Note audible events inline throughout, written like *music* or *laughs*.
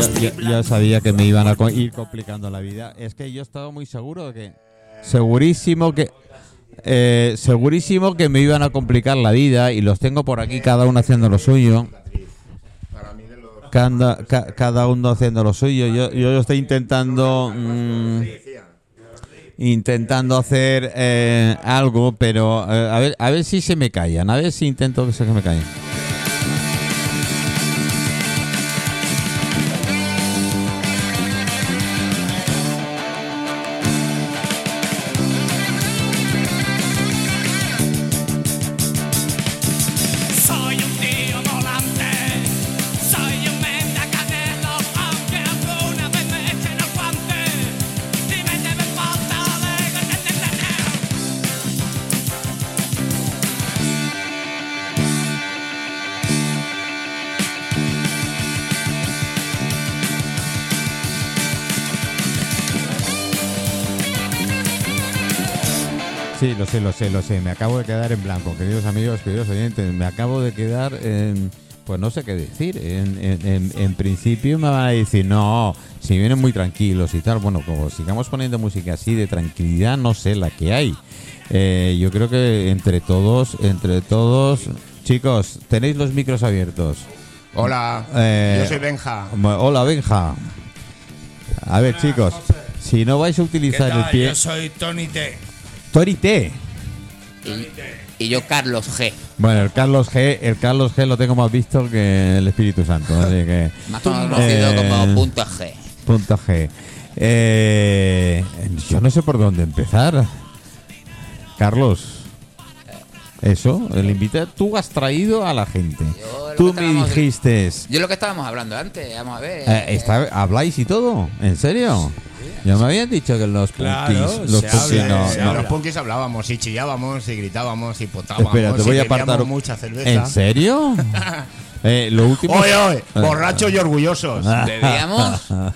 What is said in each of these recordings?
ya, ya- ya sabía que me iban a ir complicando la vida. Es que yo estaba muy seguro de que. Segurísimo que. eh, segurísimo que me iban a complicar la vida y los tengo por aquí cada uno haciendo lo suyo. Cada, ca- cada uno haciendo lo suyo. Yo, yo estoy intentando. mm, intentando hacer eh, algo, pero eh, a, ver, a ver si se me callan. A ver si intento que se me callen. Sé, lo sé, lo sé. Me acabo de quedar en blanco, queridos amigos, queridos oyentes. Me acabo de quedar en... Pues no sé qué decir. En, en- en- en principio me van a decir, no, si vienen muy tranquilos y tal. Bueno, como sigamos poniendo música así de tranquilidad, no sé la que hay. Eh, yo creo que entre todos, entre todos... Chicos, tenéis los micros abiertos. Hola, Eh, yo soy Benja. Hola, Benja. A ver, chicos, si no vais a ¿Qué utilizar el tal? pie... Yo soy Tony T. Tori T. Y, y yo Carlos G. Bueno, el Carlos G, el Carlos G lo tengo más visto que el Espíritu Santo, así que Más conocido Eh, como punto G. punto G. Eh, yo no sé por dónde empezar. Carlos, eso, el invita, tú has traído a la gente. Tú me dijiste, Yo lo que estábamos hablando antes, vamos a ver. eh, está- ¿habláis y todo? ¿En serio? Ya me habían dicho que los Claro, punkis, los se punkis habla, no, se no. En los punkis hablábamos y chillábamos y gritábamos y potábamos Espera, te y voy a apartar. mucha cerveza. ¿En serio? *laughs* Eh, lo último. Oye, oye, borrachos y orgullosos. Bebíamos. *laughs*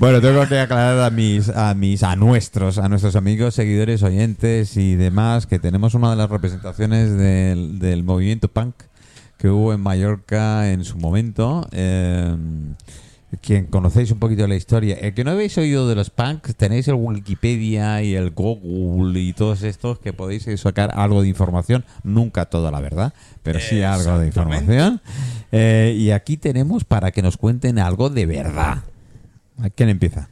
Bueno, tengo que aclarar a mis, a mis, a nuestros, a nuestros amigos, seguidores, oyentes y demás que tenemos una de las representaciones del, del movimiento punk que hubo en Mallorca en su momento. Eh, quien conocéis un poquito la historia, el que no habéis oído de los punks, tenéis el Wikipedia y el Google y todos estos que podéis sacar algo de información, nunca toda la verdad, pero sí algo de información. Eh, y aquí tenemos para que nos cuenten algo de verdad. ¿A ¿Quién empieza?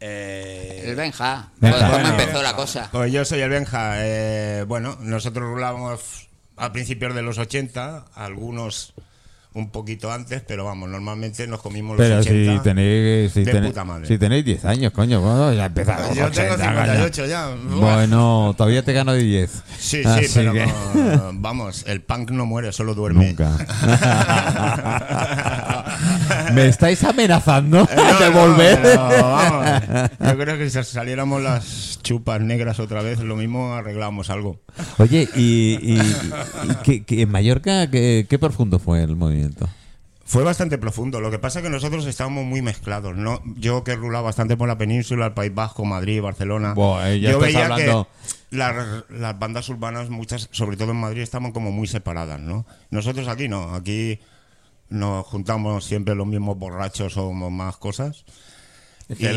Eh, El Benja. Benja. ¿Cómo Bueno. empezó la cosa? Pues yo soy el Benja. eh, bueno, nosotros rulábamos a principios de los 80, algunos un poquito antes, pero vamos, normalmente nos comimos los Pero 80. si tenéis, si, de tenéis- puta madre. si tenéis 10 años, coño, bueno, ya empezamos. Yo tengo 58 ya. Bueno, todavía te gano de 10. Sí, sí, Así pero que- *laughs* no, vamos, el punk no muere, solo duerme. Nunca. *laughs* ¿Me estáis amenazando *laughs* no, de no, volver? pero vamos, yo creo que si saliéramos las chupas negras otra vez, lo mismo arreglamos algo. Oye, ¿y, y- y qué- qué- en Mallorca qué, qué profundo fue el movimiento? Fue bastante profundo. Lo que pasa es que nosotros estábamos muy mezclados, ¿no? Yo que rulaba bastante por la península, el País Vasco, Madrid, Barcelona. Buah, eh, ya yo veía hablando- que las, las bandas urbanas, muchas, sobre todo en Madrid, estaban como muy separadas, ¿no? Nosotros aquí no. Aquí nos juntamos siempre los mismos borrachos o más cosas.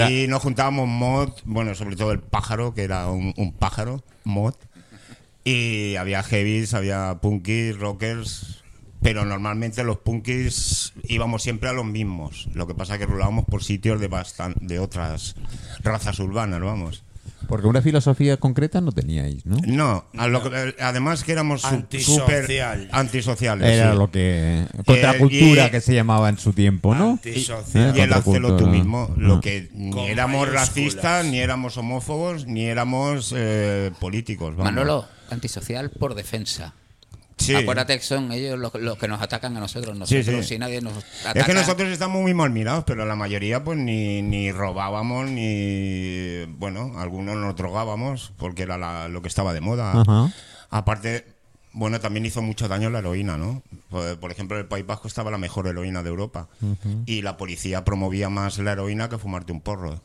Y nos juntábamos mod, bueno, sobre todo el pájaro, que era un, un pájaro, mod. Y había heavies, había punkis, rockers, pero normalmente los punkis íbamos siempre a los mismos. Lo que pasa es que rulábamos por sitios de bastan- de otras razas urbanas, vamos. Porque una filosofía concreta no teníais, ¿no? No, a lo que- además que éramos su- Antisocial. súper antisociales. Era sí. lo que... Contracultura y- que se llamaba en su tiempo, ¿no? Antisocial. Y el hazlo tú mismo, lo Ah. que ni Con éramos mayúsculas. racistas, ni éramos homófobos, ni éramos eh, políticos. vamos. Manolo, antisocial por defensa. Sí. Acuérdate que son ellos los, los que nos atacan a nosotros. Sí, Nosotros, sí. si nadie nos ataca. Es que nosotros estamos muy mal mirados, pero la mayoría pues ni, ni robábamos, ni... Bueno, algunos nos drogábamos porque era la- lo que estaba de moda. Ajá. Aparte, bueno, también hizo mucho daño la heroína, ¿no? Por, por ejemplo, en el País Vasco estaba la mejor heroína de Europa. Y la policía promovía más la heroína que fumarte un porro.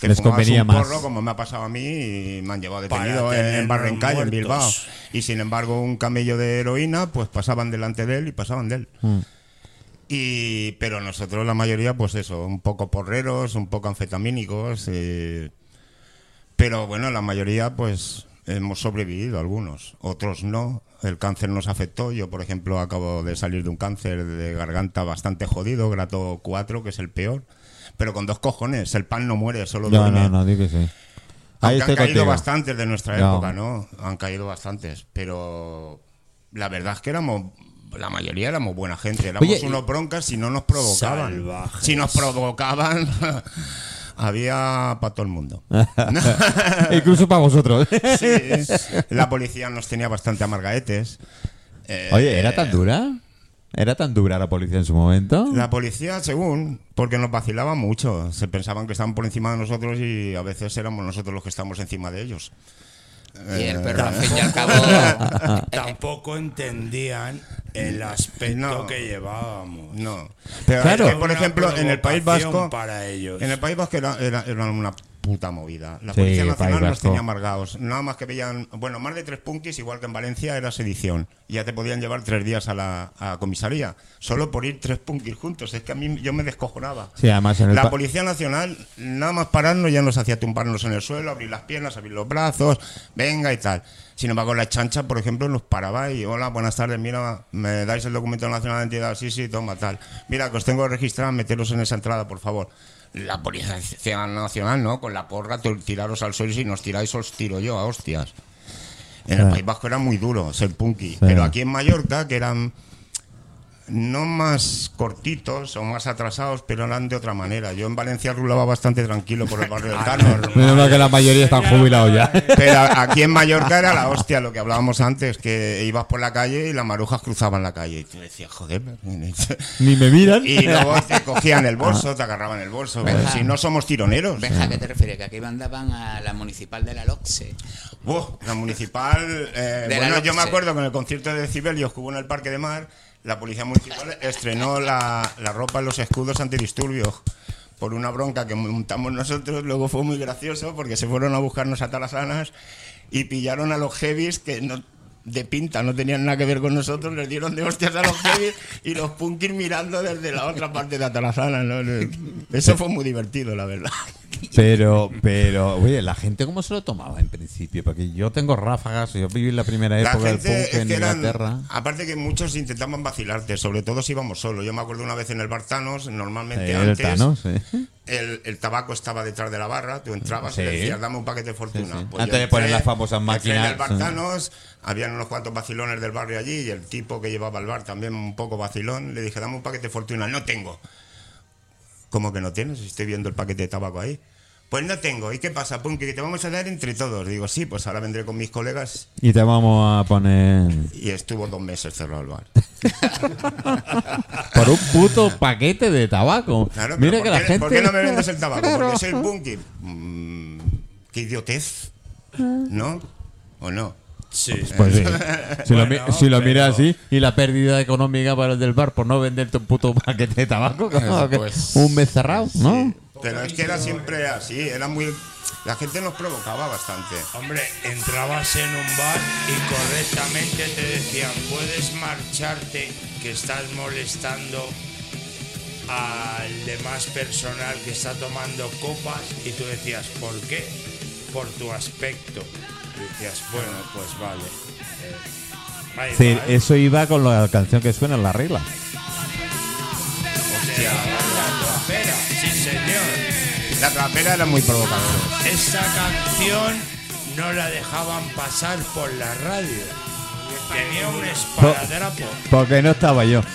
Te Les convenía un más. porro, como me ha pasado a mí, y me han llevado detenido en, tenernos en Bilbao. Y sin embargo, un camello de heroína, pues pasaban delante de él y pasaban de él. Mm. Y, pero nosotros la mayoría, pues eso, un poco porreros, un poco anfetamínicos. eh, pero bueno, la mayoría, pues hemos sobrevivido algunos, otros no. El cáncer nos afectó. Yo, por ejemplo, acabo de salir de un cáncer de garganta bastante jodido, grato 4, que es el peor. Pero con dos cojones, el pan no muere, solo No, duerme. no, no, di que sí. Ahí Aunque han caído contigo. bastantes de nuestra No. época, ¿no? Han caído bastantes, pero la verdad es que éramos, la mayoría éramos buena gente, éramos Oye, unos broncas si no nos provocaban. Salvajes. Si nos provocaban, *laughs* había para todo el mundo. *laughs* *laughs* Incluso para vosotros. Sí, la policía nos tenía bastante amargaetes. Eh, Oye, ¿era tan dura? ¿Era tan dura la policía en su momento? La policía, según, porque nos vacilaban mucho. Se pensaban que estaban por encima de nosotros y a veces éramos nosotros los que estamos encima de ellos. Y Eh, el perro, al fin y al cabo. *laughs* Tampoco entendían el aspecto No. que llevábamos. No. Pero Claro. es que, por ejemplo, en el País Vasco. para ellos. En el País Vasco era, era- era una puta movida. La Sí, Policía Nacional nos tenía amargados. Nada más que veían. Bueno, más de tres punkis, igual que en Valencia, era sedición. Ya te podían llevar tres días a la a comisaría. Solo por ir tres punkis juntos. Es que a mí yo me descojonaba. Sí, además en el La Policía Nacional, nada más pararnos, ya nos hacía tumbarnos en el suelo, abrir las piernas, abrir los brazos, venga y tal. Sin embargo, la chancha, por ejemplo, nos paraba y, hola, buenas tardes, mira, me dais el documento nacional de identidad, sí, sí, toma, tal. Mira, que os tengo registrado, meteros en esa entrada, por favor. La Policía Nacional, ¿no? Con la porra, tiraros al suelo y si nos tiráis os tiro yo a hostias. En el. País Vasco era muy duro ser punky, pero aquí en Mallorca, que eran no más cortitos o más atrasados, pero eran de otra manera. Yo en Valencia rulaba bastante tranquilo por el barrio del Cano. Menos mal que la mayoría están jubilados ya. Pero aquí en Mallorca era la hostia, lo que hablábamos antes, que ibas por la calle y las marujas cruzaban la calle. Y tú decías, joder. Ni me miran. Y luego te cogían el bolso, te agarraban el bolso. Si no somos tironeros. Benja, ¿a qué te refieres? Que aquí mandaban a la municipal de la LOXE. Buh, la municipal. eh, De la bueno, yo me acuerdo que en el concierto de Decibelios que hubo en el Parque de Mar, la policía municipal estrenó la, la ropa en los escudos antidisturbios por una bronca que montamos nosotros. Luego fue muy gracioso porque se fueron a buscarnos a Talasanas y pillaron a los heavies que no. De pinta, no tenían nada que ver con nosotros, les dieron de hostias a los *laughs* heavies y los punkis mirando desde la otra parte de Atarazana. ¿no? Eso fue muy divertido, la verdad. Pero, pero, oye, la gente cómo se lo tomaba en principio, porque yo tengo ráfagas, yo viví la primera La época del punk es en eran- Inglaterra. aparte que muchos intentaban vacilarte, sobre todo si íbamos solos. Yo me acuerdo una vez en el Bartanos, normalmente Eh, el antes Thanos, sí. El, el tabaco estaba detrás de la barra, tú entrabas Sí. y decías, dame un paquete de fortuna. Sí, sí. Pues Antes de poner las famosas máquinas, En el Bartanos, habían unos cuantos vacilones del barrio allí y el tipo que llevaba el bar también un poco vacilón, le dije, dame un paquete de fortuna. No tengo. ¿Cómo que no tienes? Estoy viendo el paquete de tabaco ahí. Pues no tengo. ¿Y qué pasa, Punky? Que te vamos a dar entre todos. Digo, sí, pues ahora vendré con mis colegas Y te vamos a poner y estuvo dos meses cerrado el bar. *laughs* por un puto paquete de tabaco. Claro, Mira pero que ¿por, la qué, gente. por qué no me vendes el tabaco? Porque soy punky. Mm, qué idiotez. ¿No? ¿O no? Sí. Pues sí. Si lo, si lo miras así, y la pérdida económica para el del bar por no venderte un puto paquete de tabaco, Pues, un mes cerrado, ¿no? Pero es que era siempre así, era muy... La gente nos provocaba bastante. Hombre, entrabas en un bar y correctamente te decían, puedes marcharte que estás molestando al demás personal que está tomando copas y tú decías, ¿por qué? Por tu aspecto. Y decías, bueno, pues vale. Eh, ahí Sí, va, eso iba con la canción que suena en la regla. hostia, la trapera, sí señor. La trapera era muy provocadora. Esta canción no la dejaban pasar por la radio. Tenía un esparadrapo. Porque no estaba yo. *laughs*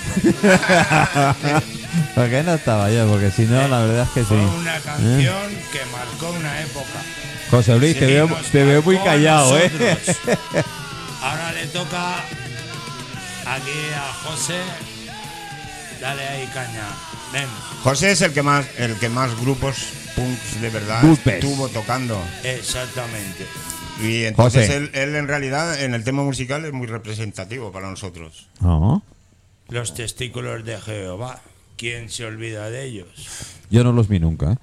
Porque no estaba yo, porque si no, la verdad es que sí. Fue una canción que marcó una época. José Luis, te veo, te veo muy callado, ¿eh? Ahora le toca aquí a José. Dale ahí caña. Ven. José es el que más, el que más grupos punks de verdad Grupes. estuvo tocando. Exactamente. Y entonces José. él, él en realidad en el tema musical es muy representativo para nosotros. No, Los testículos de Jehová. ¿Quién se olvida de ellos? yo no los vi nunca, ¿eh?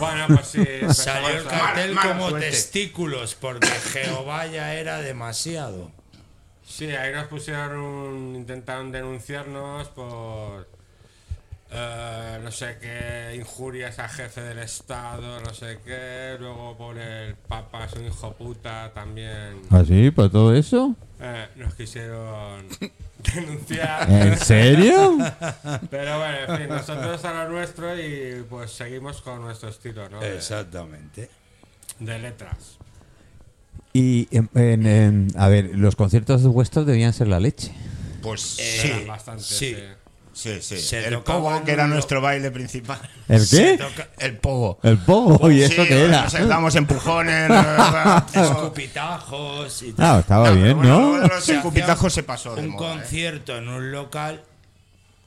Bueno, pues sí. *laughs* Salió el cartel como suerte. testículos porque Jehová ya era demasiado. Sí, ahí nos pusieron, intentaron denunciarnos por eh, no sé qué, injurias al jefe del Estado, no sé qué. Luego pone el Papa es un hijo puta también. ¿Ah, sí? ¿Por todo eso? Eh, nos quisieron *laughs* denunciar. ¿En serio? *laughs* Pero bueno, en fin, nosotros a lo nuestro y pues seguimos con nuestro estilo, ¿no? De, Exactamente. de letras. Y, en- en- en- a ver, los conciertos vuestros debían ser la leche. Pues Eran sí, bastante, sí. sí. Sí, sí. Se El pogo, que era nuestro baile principal. ¿El qué? toca- El pogo. El pogo, ¿y eso Sí, qué era? Nos damos empujones. *laughs* Escupitajos y tal. Ah, estaba No, bien, bueno, ¿no? los Se escupitajos se pasó de un moda, ¿eh? concierto en un local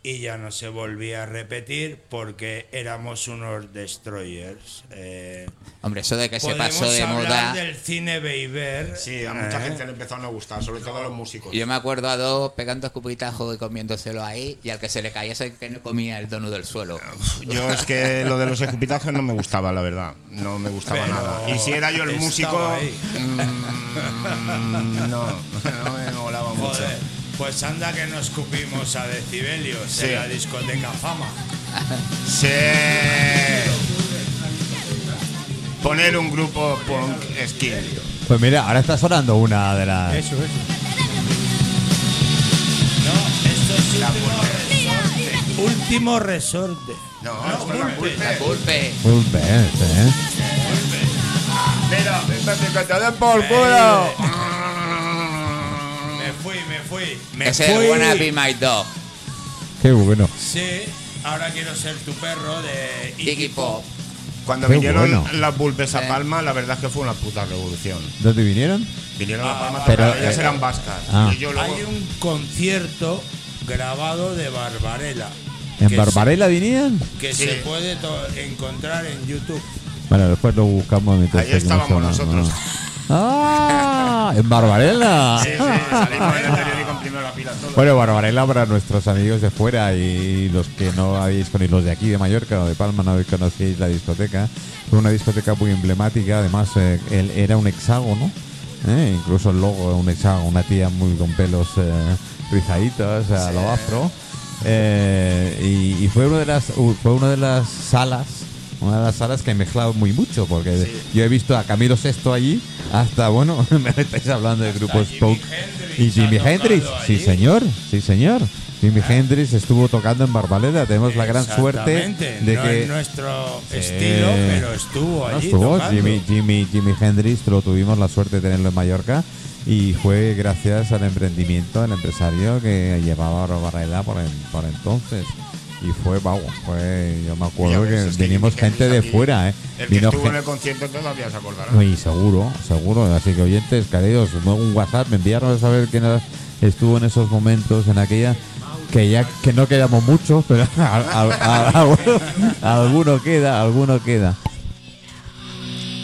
y ya no se volvía a repetir porque éramos unos destroyers. Eh, Hombre, eso de que se pasó de moda. del cine Beiber. Sí, a mucha ¿eh? gente le empezó a no gustar, sobre todo a los músicos. Yo me acuerdo a dos pegando escupitajos y comiéndoselo ahí, y al que se le caía ese que no comía el donut del suelo. Yo es que lo de los escupitajos no me gustaba, la verdad. No me gustaba Pero nada. Y si era yo el músico, ahí. mm, no, *laughs* no me molaba mucho. Joder, pues anda que nos escupimos a decibelios Sí. en la discoteca Fama. *laughs* Sí. Poner un grupo punk skin. Pues mira, ahora está sonando una de las... Eso, eso. No, esto es último resorte. Último resorte. No, esto es la Pulpe. Pulpe. Pulpe. Pulpe, este, ¿eh? Mira, te den por Eh, culo. Me fui, me fui. Me Ese es fui. Wanna Be My Dog. Qué bueno. Sí, ahora quiero ser tu perro de Iggy Pop. Cuando Qué vinieron bueno. las Pulpes a. Palma, la verdad es que fue una puta revolución. ¿Dónde vinieron? Vinieron a Palma, pero, pero ellas eh, eran vascas. ah. Y yo luego, Hay un concierto grabado de Barbarella. ¿En Barbarella vinían? Se, que Sí. se puede encontrar en YouTube. Bueno, después lo buscamos. Ahí estábamos nosotros. ¡Ah! ¡En Barbarella! Sí, sí, salimos en el periódico en primera fila todos. Bueno, Barbarella para nuestros amigos de fuera y los que no habéis conocido, los de aquí de Mallorca o de Palma no habéis conocido la discoteca. Fue una discoteca muy emblemática, además eh, él era un hexágono, ¿eh? incluso el logo un hexágono, una tía muy con pelos eh, rizaditos a lo afro. Eh, y, y fue una de las fue una de las salas una de las salas que he mezclado muy mucho porque yo he visto a Camilo Sesto allí hasta bueno *laughs* me estáis hablando de grupos Hendrix y Jimi Hendrix sí señor sí señor Jimi Hendrix estuvo tocando en Barbaleda tenemos la gran suerte de no que es nuestro Sí. estilo, pero estuvo no, allí. estuvo tocando. Jimi, Jimi, Jimi Hendrix, lo tuvimos la suerte de tenerlo en Mallorca y fue gracias al emprendimiento del empresario que llevaba a por, en- por entonces. Y fue, wow, fue, yo me acuerdo que venimos gente de fuera, ¿eh? El que estuvo en el concierto todavía se acordará. Uy, seguro, seguro. Así que oyentes, queridos, un WhatsApp, me enviaron a saber quién estuvo en esos momentos, en aquella que ya que no quedamos muchos, pero *laughs* al- al- al- alguno, alguno queda, alguno queda.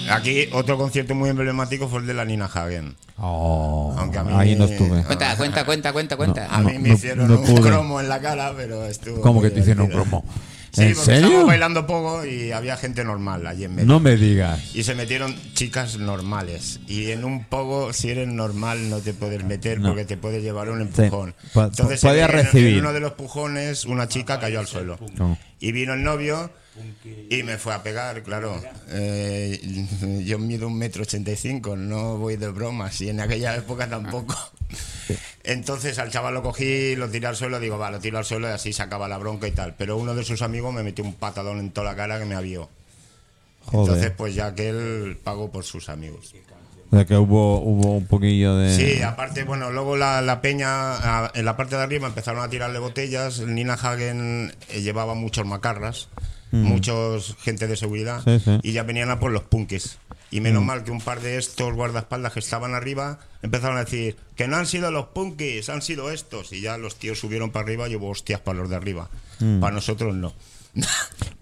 Aquí otro concierto muy emblemático fue el de la Nina Hagen. Oh, Aunque a mí- ahí no estuve. Cuenta, cuenta, cuenta, cuenta, cuenta. A mí No, me no- hicieron no un pude. cromo en la cara, pero estuvo. ¿Cómo que te hicieron un cromo? Sí, ¿En porque serio? estábamos bailando poco y había gente normal allí en medio. No me digas. Y se metieron chicas normales. Y en un pogo, si eres normal, no te puedes meter No. porque te puede llevar un empujón. Po- Entonces, podía en- en- recibir. En uno de los pujones, una chica cayó al suelo. No. Y vino el novio y me fue a pegar, claro. Eh, yo mido un metro ochenta y cinco, no voy de bromas. Y en aquella época tampoco. *laughs* Entonces al chaval lo cogí, lo tiré al suelo, digo, va, lo tiro al suelo y así se acaba la bronca y tal. Pero uno de sus amigos me metió un patadón en toda la cara que me avió. Entonces, Joder. pues ya que él pagó por sus amigos. O sea que hubo, hubo un poquillo de. Sí, aparte, bueno, luego la, la peña, a- en la parte de arriba empezaron a tirarle botellas. Nina Hagen eh, llevaba muchos macarras, muchos gente de seguridad, Sí, sí. y ya venían a por los punkis. Y menos mal que un par de estos guardaespaldas que estaban arriba empezaron a decir que no han sido los punkis, han sido estos. Y ya los tíos subieron para arriba y hubo hostias para los de arriba. Para nosotros no. *laughs*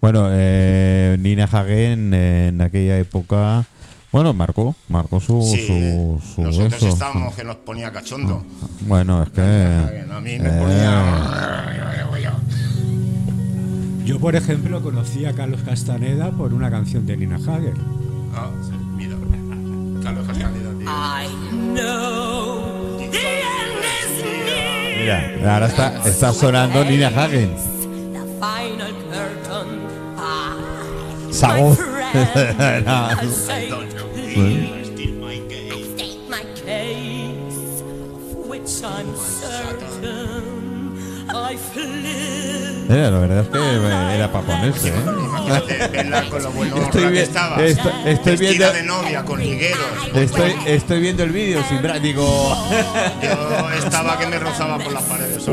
Bueno, eh, Nina Hagen eh, en aquella época. Bueno, marcó, marcó su. Sí, su, su nosotros eso, estábamos que nos ponía cachondo. Bueno, es que. A mí me eh, ponía. Yo, por ejemplo, conocí a Carlos Castaneda por una canción de Nina Hagen. Ah, sí, mira. Carlos Castaneda, tío. I know the end is near. Mira, ahora está, está sonando Nina Hagen. The final *laughs* I'm certain I've lived. Eh, la verdad es que eh, era para ponerse, ¿eh? Imagínate verla con lo bueno Estoy que estoy- viendo- de novia con ligueros. Estoy, estoy viendo el vídeo sin bra- digo. Yo estaba que me rozaba por las paredes.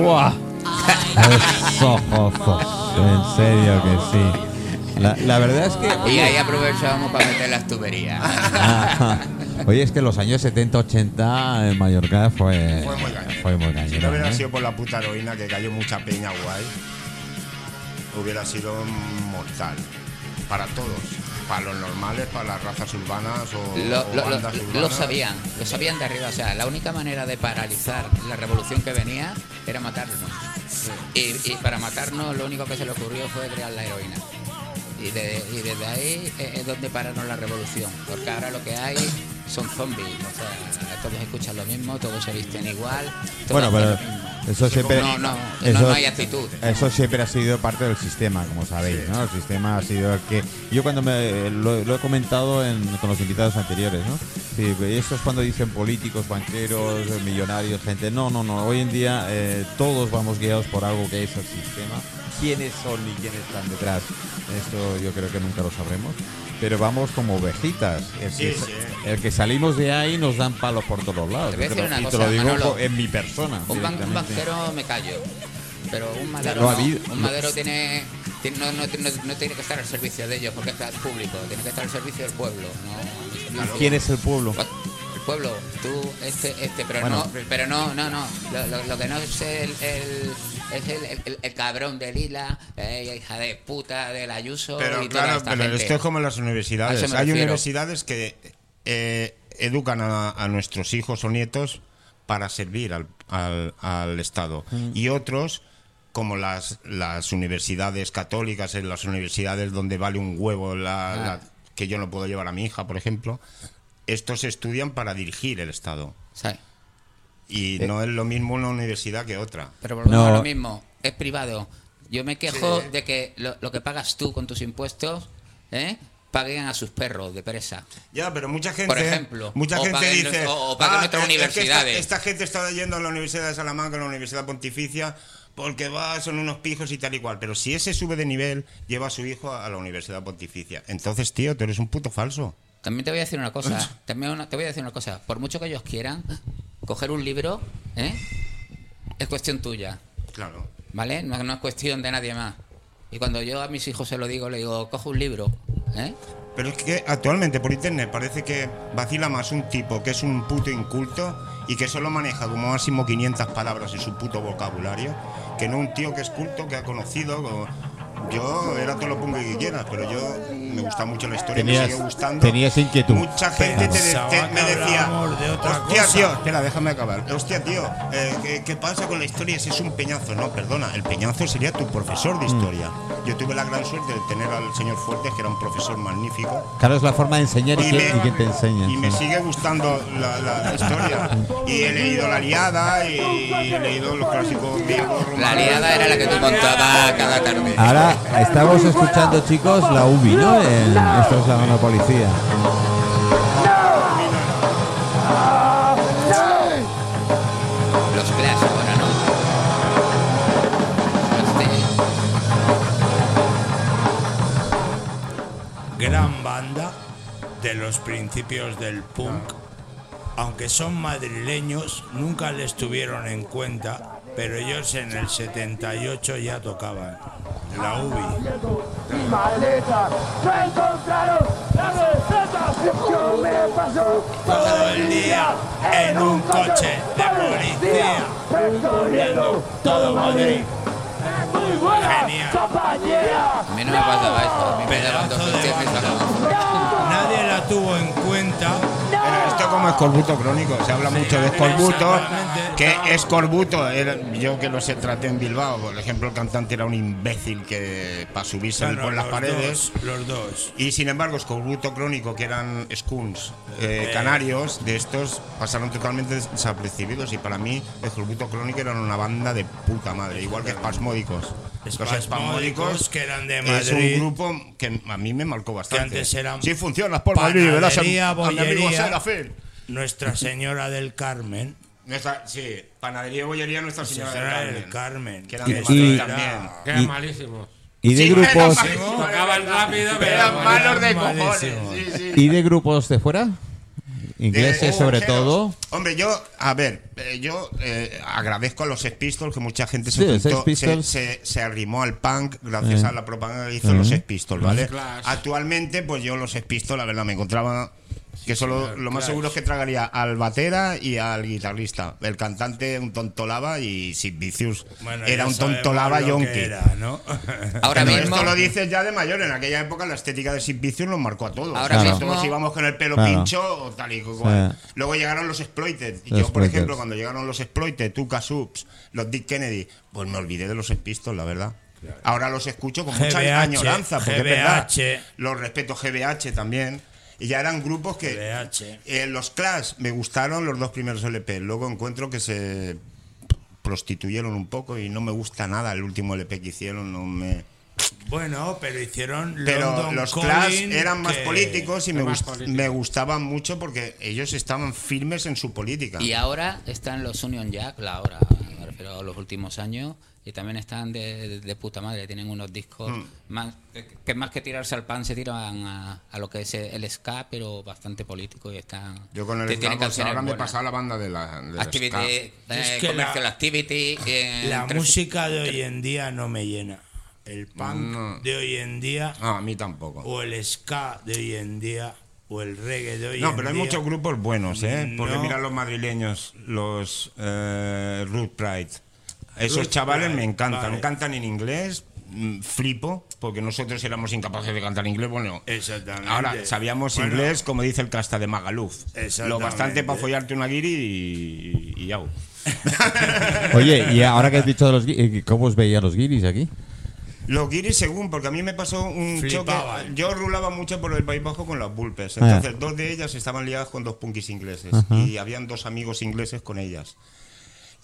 En serio que sí. La, la verdad es que. Y ahí aprovechábamos para meter las tuberías. Ajá. Oye, es que los años 70-80 en Mallorca fue. Fue muy cañero. Fue muy Si no hubiera ¿eh? sido por la puta heroína que cayó mucha peña guay, hubiera sido mortal. Para todos. Para los normales, para las razas urbanas o, Lo, o lo- lo- bandas lo urbanas. sabían, lo sabían de arriba. O sea, la única manera de paralizar la revolución que venía era matarnos. Y, y para matarnos lo único que se le ocurrió fue crear la heroína. Y, de- y desde ahí es donde pararon la revolución. Porque ahora lo que hay son zombies. O sea, todos escuchan lo mismo, todos se visten igual. todos Bueno, pero lo mismo. Eso siempre. No, no, eso, no hay actitud. Eso siempre ha sido parte del sistema, como sabéis, ¿no? El sistema ha sido el que. Yo cuando me. Lo, lo he comentado en- con los invitados anteriores, ¿no? Sí, eso es cuando dicen políticos, banqueros, millonarios, gente. No, no, no. Hoy en día eh, todos vamos guiados por algo que es el sistema. ¿Quiénes son y quiénes están detrás? Esto yo creo que nunca lo sabremos. Pero vamos como ovejitas. El, que, sí. el que salimos de ahí nos dan palos por todos lados. Te voy a decir una y te lo digo Manolo. en mi persona. Un, ban- un banquero me callo, pero un madero, no. habido. un madero tiene, tiene- no, no, no- no tiene que estar al servicio de ellos porque está público, tiene que estar al servicio del pueblo. ¿Quién es el pueblo? El pueblo, tú, este, este, pero Bueno. no, pero no, no, no. Lo, lo- lo que no es el, el- es el, el- el cabrón de Lila, eh, hija de puta del Ayuso Pero y toda claro, esta pero gente. esto es como en las universidades. Hay refiero. universidades que eh, educan a, a nuestros hijos o nietos para servir al, al- al Estado. Mm. Y otros, como las, las universidades católicas, en las universidades donde vale un huevo la, Ah. la- que yo no puedo llevar a mi hija, por ejemplo, estos estudian para dirigir el Estado. Sí. Y no es lo mismo una universidad que otra. Pero volvemos No. a lo mismo, es privado. Yo me quejo de que lo, lo que pagas tú con tus impuestos, ¿eh? paguen a sus perros de presa. Ya, pero mucha gente, Por ejemplo, mucha o gente paguen dice, o- o paguen es que esta- universidades. Esta, gente está yendo a la Universidad de Salamanca, a la Universidad Pontificia, porque va, son unos pijos y tal y cual. Pero si ese sube de nivel, lleva a su hijo a la Universidad Pontificia. Entonces, tío, tú eres un puto falso. También te voy a decir una cosa, *laughs* también una- te voy a decir una cosa, por mucho que ellos quieran coger un libro, ¿eh? es cuestión tuya, Claro. ¿vale? No, no es cuestión de nadie más. Y cuando yo a mis hijos se lo digo, le digo, coge un libro, ¿eh? Pero es que actualmente por internet parece que vacila más un tipo que es un puto inculto y que solo maneja como máximo 500 palabras en su puto vocabulario, que no un tío que es culto, que ha conocido. Yo era todo lo pongo que quieras, pero yo me gusta mucho la historia, Tenías- me sigue gustando. tenías inquietud. Mucha gente te que me decía, de hostia cosa". tío, espera, déjame acabar. Hostia tío, eh, ¿qué, qué pasa con la historia si es un peñazo? No, perdona, el peñazo sería tu profesor de historia. Yo tuve la gran suerte de tener al señor Fuertes, que era un profesor magnífico. Claro, es la forma de enseñar y, Y quién, me- y quién te enseña. Y me sigue gustando la, la- la historia. *laughs* Y he leído La Liada y he leído los clásicos griegos. La liada era la que tú contabas cada tarde. Ahora estamos escuchando, chicos, la UBI, ¿no? En- esto es la mano policía. Los Clash ahora, ¿no? Gran banda de los principios del punk. Aunque son madrileños, nunca les tuvieron en cuenta, pero ellos en el 78 ya tocaban. La UBI. Todo el día en un coche de policía, recorriendo todo Madrid. Genial. a mí no me pasaba esto, a mí me daban dos hostias. Nadie la tuvo en cuenta. Pero esto como escorbuto crónico, se habla mucho de escorbuto. Que Escorbuto, era, yo que lo sé, traté en Bilbao, por ejemplo, el cantante era un imbécil que para subirse por las los paredes. dos, los dos. Y sin embargo, Escorbuto Crónico, que eran Skuns eh, canarios, de estos pasaron totalmente desapercibidos. Y para mí, Escorbuto Crónico eran una banda de puta madre, igual que Espasmódicos. Los Espasmódicos, que eran de Es Madrid. un grupo que a mí me marcó bastante. antes eran Sí, funcionas por Madrid, amigo bollería. Nuestra Señora del Carmen. Nuestra, sí, panadería y bollería Nuestra Señora del Señora Carmen. Carmen. Que eran Y- de Madrid y- también. Que eran malísimos. Y de Sí, grupos Tocaban rápido, pero Eran malos de cojones. Sí, sí. y de grupos de fuera, ingleses De sobre todo. Hombre, yo, a ver, eh, yo eh, agradezco a los Sex Pistols que mucha gente se, Sex se, se- se arrimó al punk gracias Eh. a la propaganda que hizo los Sex Pistols, ¿vale? Actualmente, pues yo los Sex Pistols, la verdad, me encontraba que solo lo más seguro es que tragaría al batera y al guitarrista. El cantante un tonto lava y Sid Vicious Bueno, era un tonto sabemos lava lo que yonki. era, ¿no? *laughs* Ahora Pero mismo. esto lo dices ya de mayor. En aquella época la estética de Sid Vicious nos marcó a todos. Ahora O sea, mismo- Todos íbamos con el pelo Claro. pincho o tal y cual. Sí. Luego llegaron los Exploited. Y Los yo, por Exploited. ejemplo, cuando llegaron los Exploited, Tuca Subs, los Dick Kennedy, pues me olvidé de los Pistols, la verdad. Ahora los escucho con mucha GBH, añoranza, porque es verdad. GBH. Los respeto GBH también. Y ya eran grupos que. Eh, los Clash me gustaron los dos primeros LP. Luego encuentro que se prostituyeron un poco y no me gusta nada el último LP que hicieron. No me. Bueno, pero hicieron Pero London los Calling, Clash eran más políticos y me, más gust- políticos. me gustaban mucho porque ellos estaban firmes en su política. Y ahora están los Union Jack, la ahora, me refiero a los últimos años, y también están de, de- de puta madre, tienen unos discos Mm. más, que, más que tirarse al pan se tiran a, a lo que es el ska, pero bastante político y están... Yo con el que ska, tienen pues canciones ahora me he pasado la banda de la, del Activity, eh, Es que Commercial la- Activity... eh, La música de hoy en día no me llena. El punk No. de hoy en día, a mí tampoco. o el ska de hoy en día, o el reggae de hoy en No, día. pero hay muchos grupos buenos, ¿eh? Porque No. mira los madrileños, los eh, Root Pride. Esos chavales me encantan. vale. Cantan en inglés, mm, flipo, porque nosotros éramos incapaces de cantar inglés. Bueno, Exactamente. ahora sabíamos Bueno, inglés, como dice el casta de Magaluf. Lo Exactamente. bastante para follarte una guiri y, y, y au. *laughs* Oye, y ahora que has dicho de los gui- ¿cómo os veían los guiris aquí? Los guiris según, porque a mí me pasó un Flipaban. choque. Yo rulaba mucho por el País Bajo con las Bulpes. Ah. Entonces, dos de ellas estaban liadas con dos punkis ingleses. Y habían dos amigos ingleses con ellas.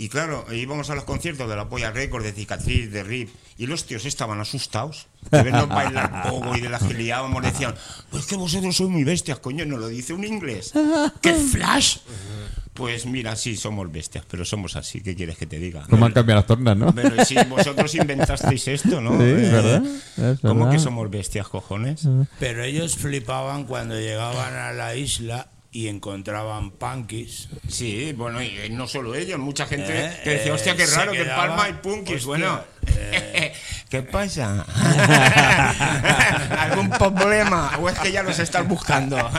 Y claro, íbamos a los conciertos de la Polla Records, de Cicatriz, de RIP, y los tíos estaban asustados de vernos bailar pogo y de las que liábamos. Decían, pues que vosotros sois muy bestias, coño, nos lo dice un inglés. ¡Qué flash! Pues mira, sí, somos bestias, pero somos así, ¿qué quieres que te diga? ¿Cómo han cambiado las tornas, no? Pero si vosotros inventasteis esto, ¿no? Sí, Eh, es verdad, es ¿Cómo verdad. que somos bestias, cojones? Pero ellos flipaban cuando llegaban a la isla y encontraban punkis. Sí, bueno, y no solo ellos, mucha gente Eh, que decía, eh, hostia, qué se raro, que en Palma hay punkis. hostia, bueno, eh. *laughs* ¿qué pasa? *laughs* ¿Algún problema? ¿O es que ya los estás buscando? *laughs*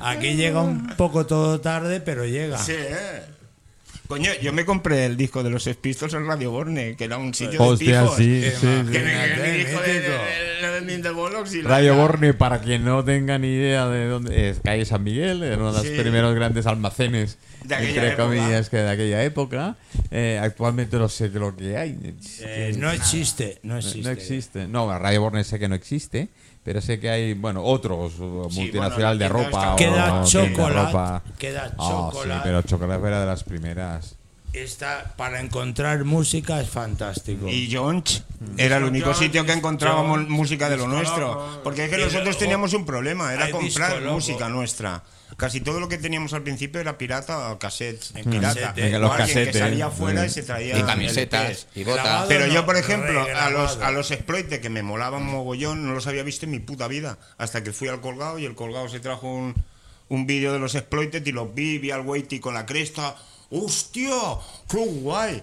Aquí llega un poco todo tarde, pero llega. sí, eh. Coño, yo me compré el disco de los Sex en Radio Borne, que era un sitio Hostia, de pijos. sí, me de, de, de Bollocks y la- Radio Borne, para quien no tenga ni idea de dónde es, calle San Miguel, era uno de los Sí. primeros grandes almacenes, De aquella entre época. comillas, que de aquella época. Eh, actualmente no sé de lo que hay. Eh, no existe, no existe. No existe. No, Radio Borne sé que no existe, pero sé que hay, bueno, otros, Sí, multinacional bueno, de ropa. o Queda de chocolate, ropa. queda Ah, sí, chocolate. pero chocolate era de las primeras. Esta, para encontrar música es fantástico. Y Jonch era el único Jonch, sitio que encontrábamos música de lo nuestro. Porque es que nosotros teníamos un problema, era comprar música nuestra. Casi todo lo que teníamos al principio era pirata o cassettes. En pirata. casete. Los alguien casetes. que salía afuera y Sí. se traía Y camisetas, y botas. Grabado. Pero yo, por ejemplo, a los, a los exploites que me molaban mogollón, no los había visto en mi puta vida. Hasta que fui al colgado y el colgado se trajo un, un vídeo de los exploited y los vi, vi al Waity con la cresta. ¡Hostia! ¡Qué guay!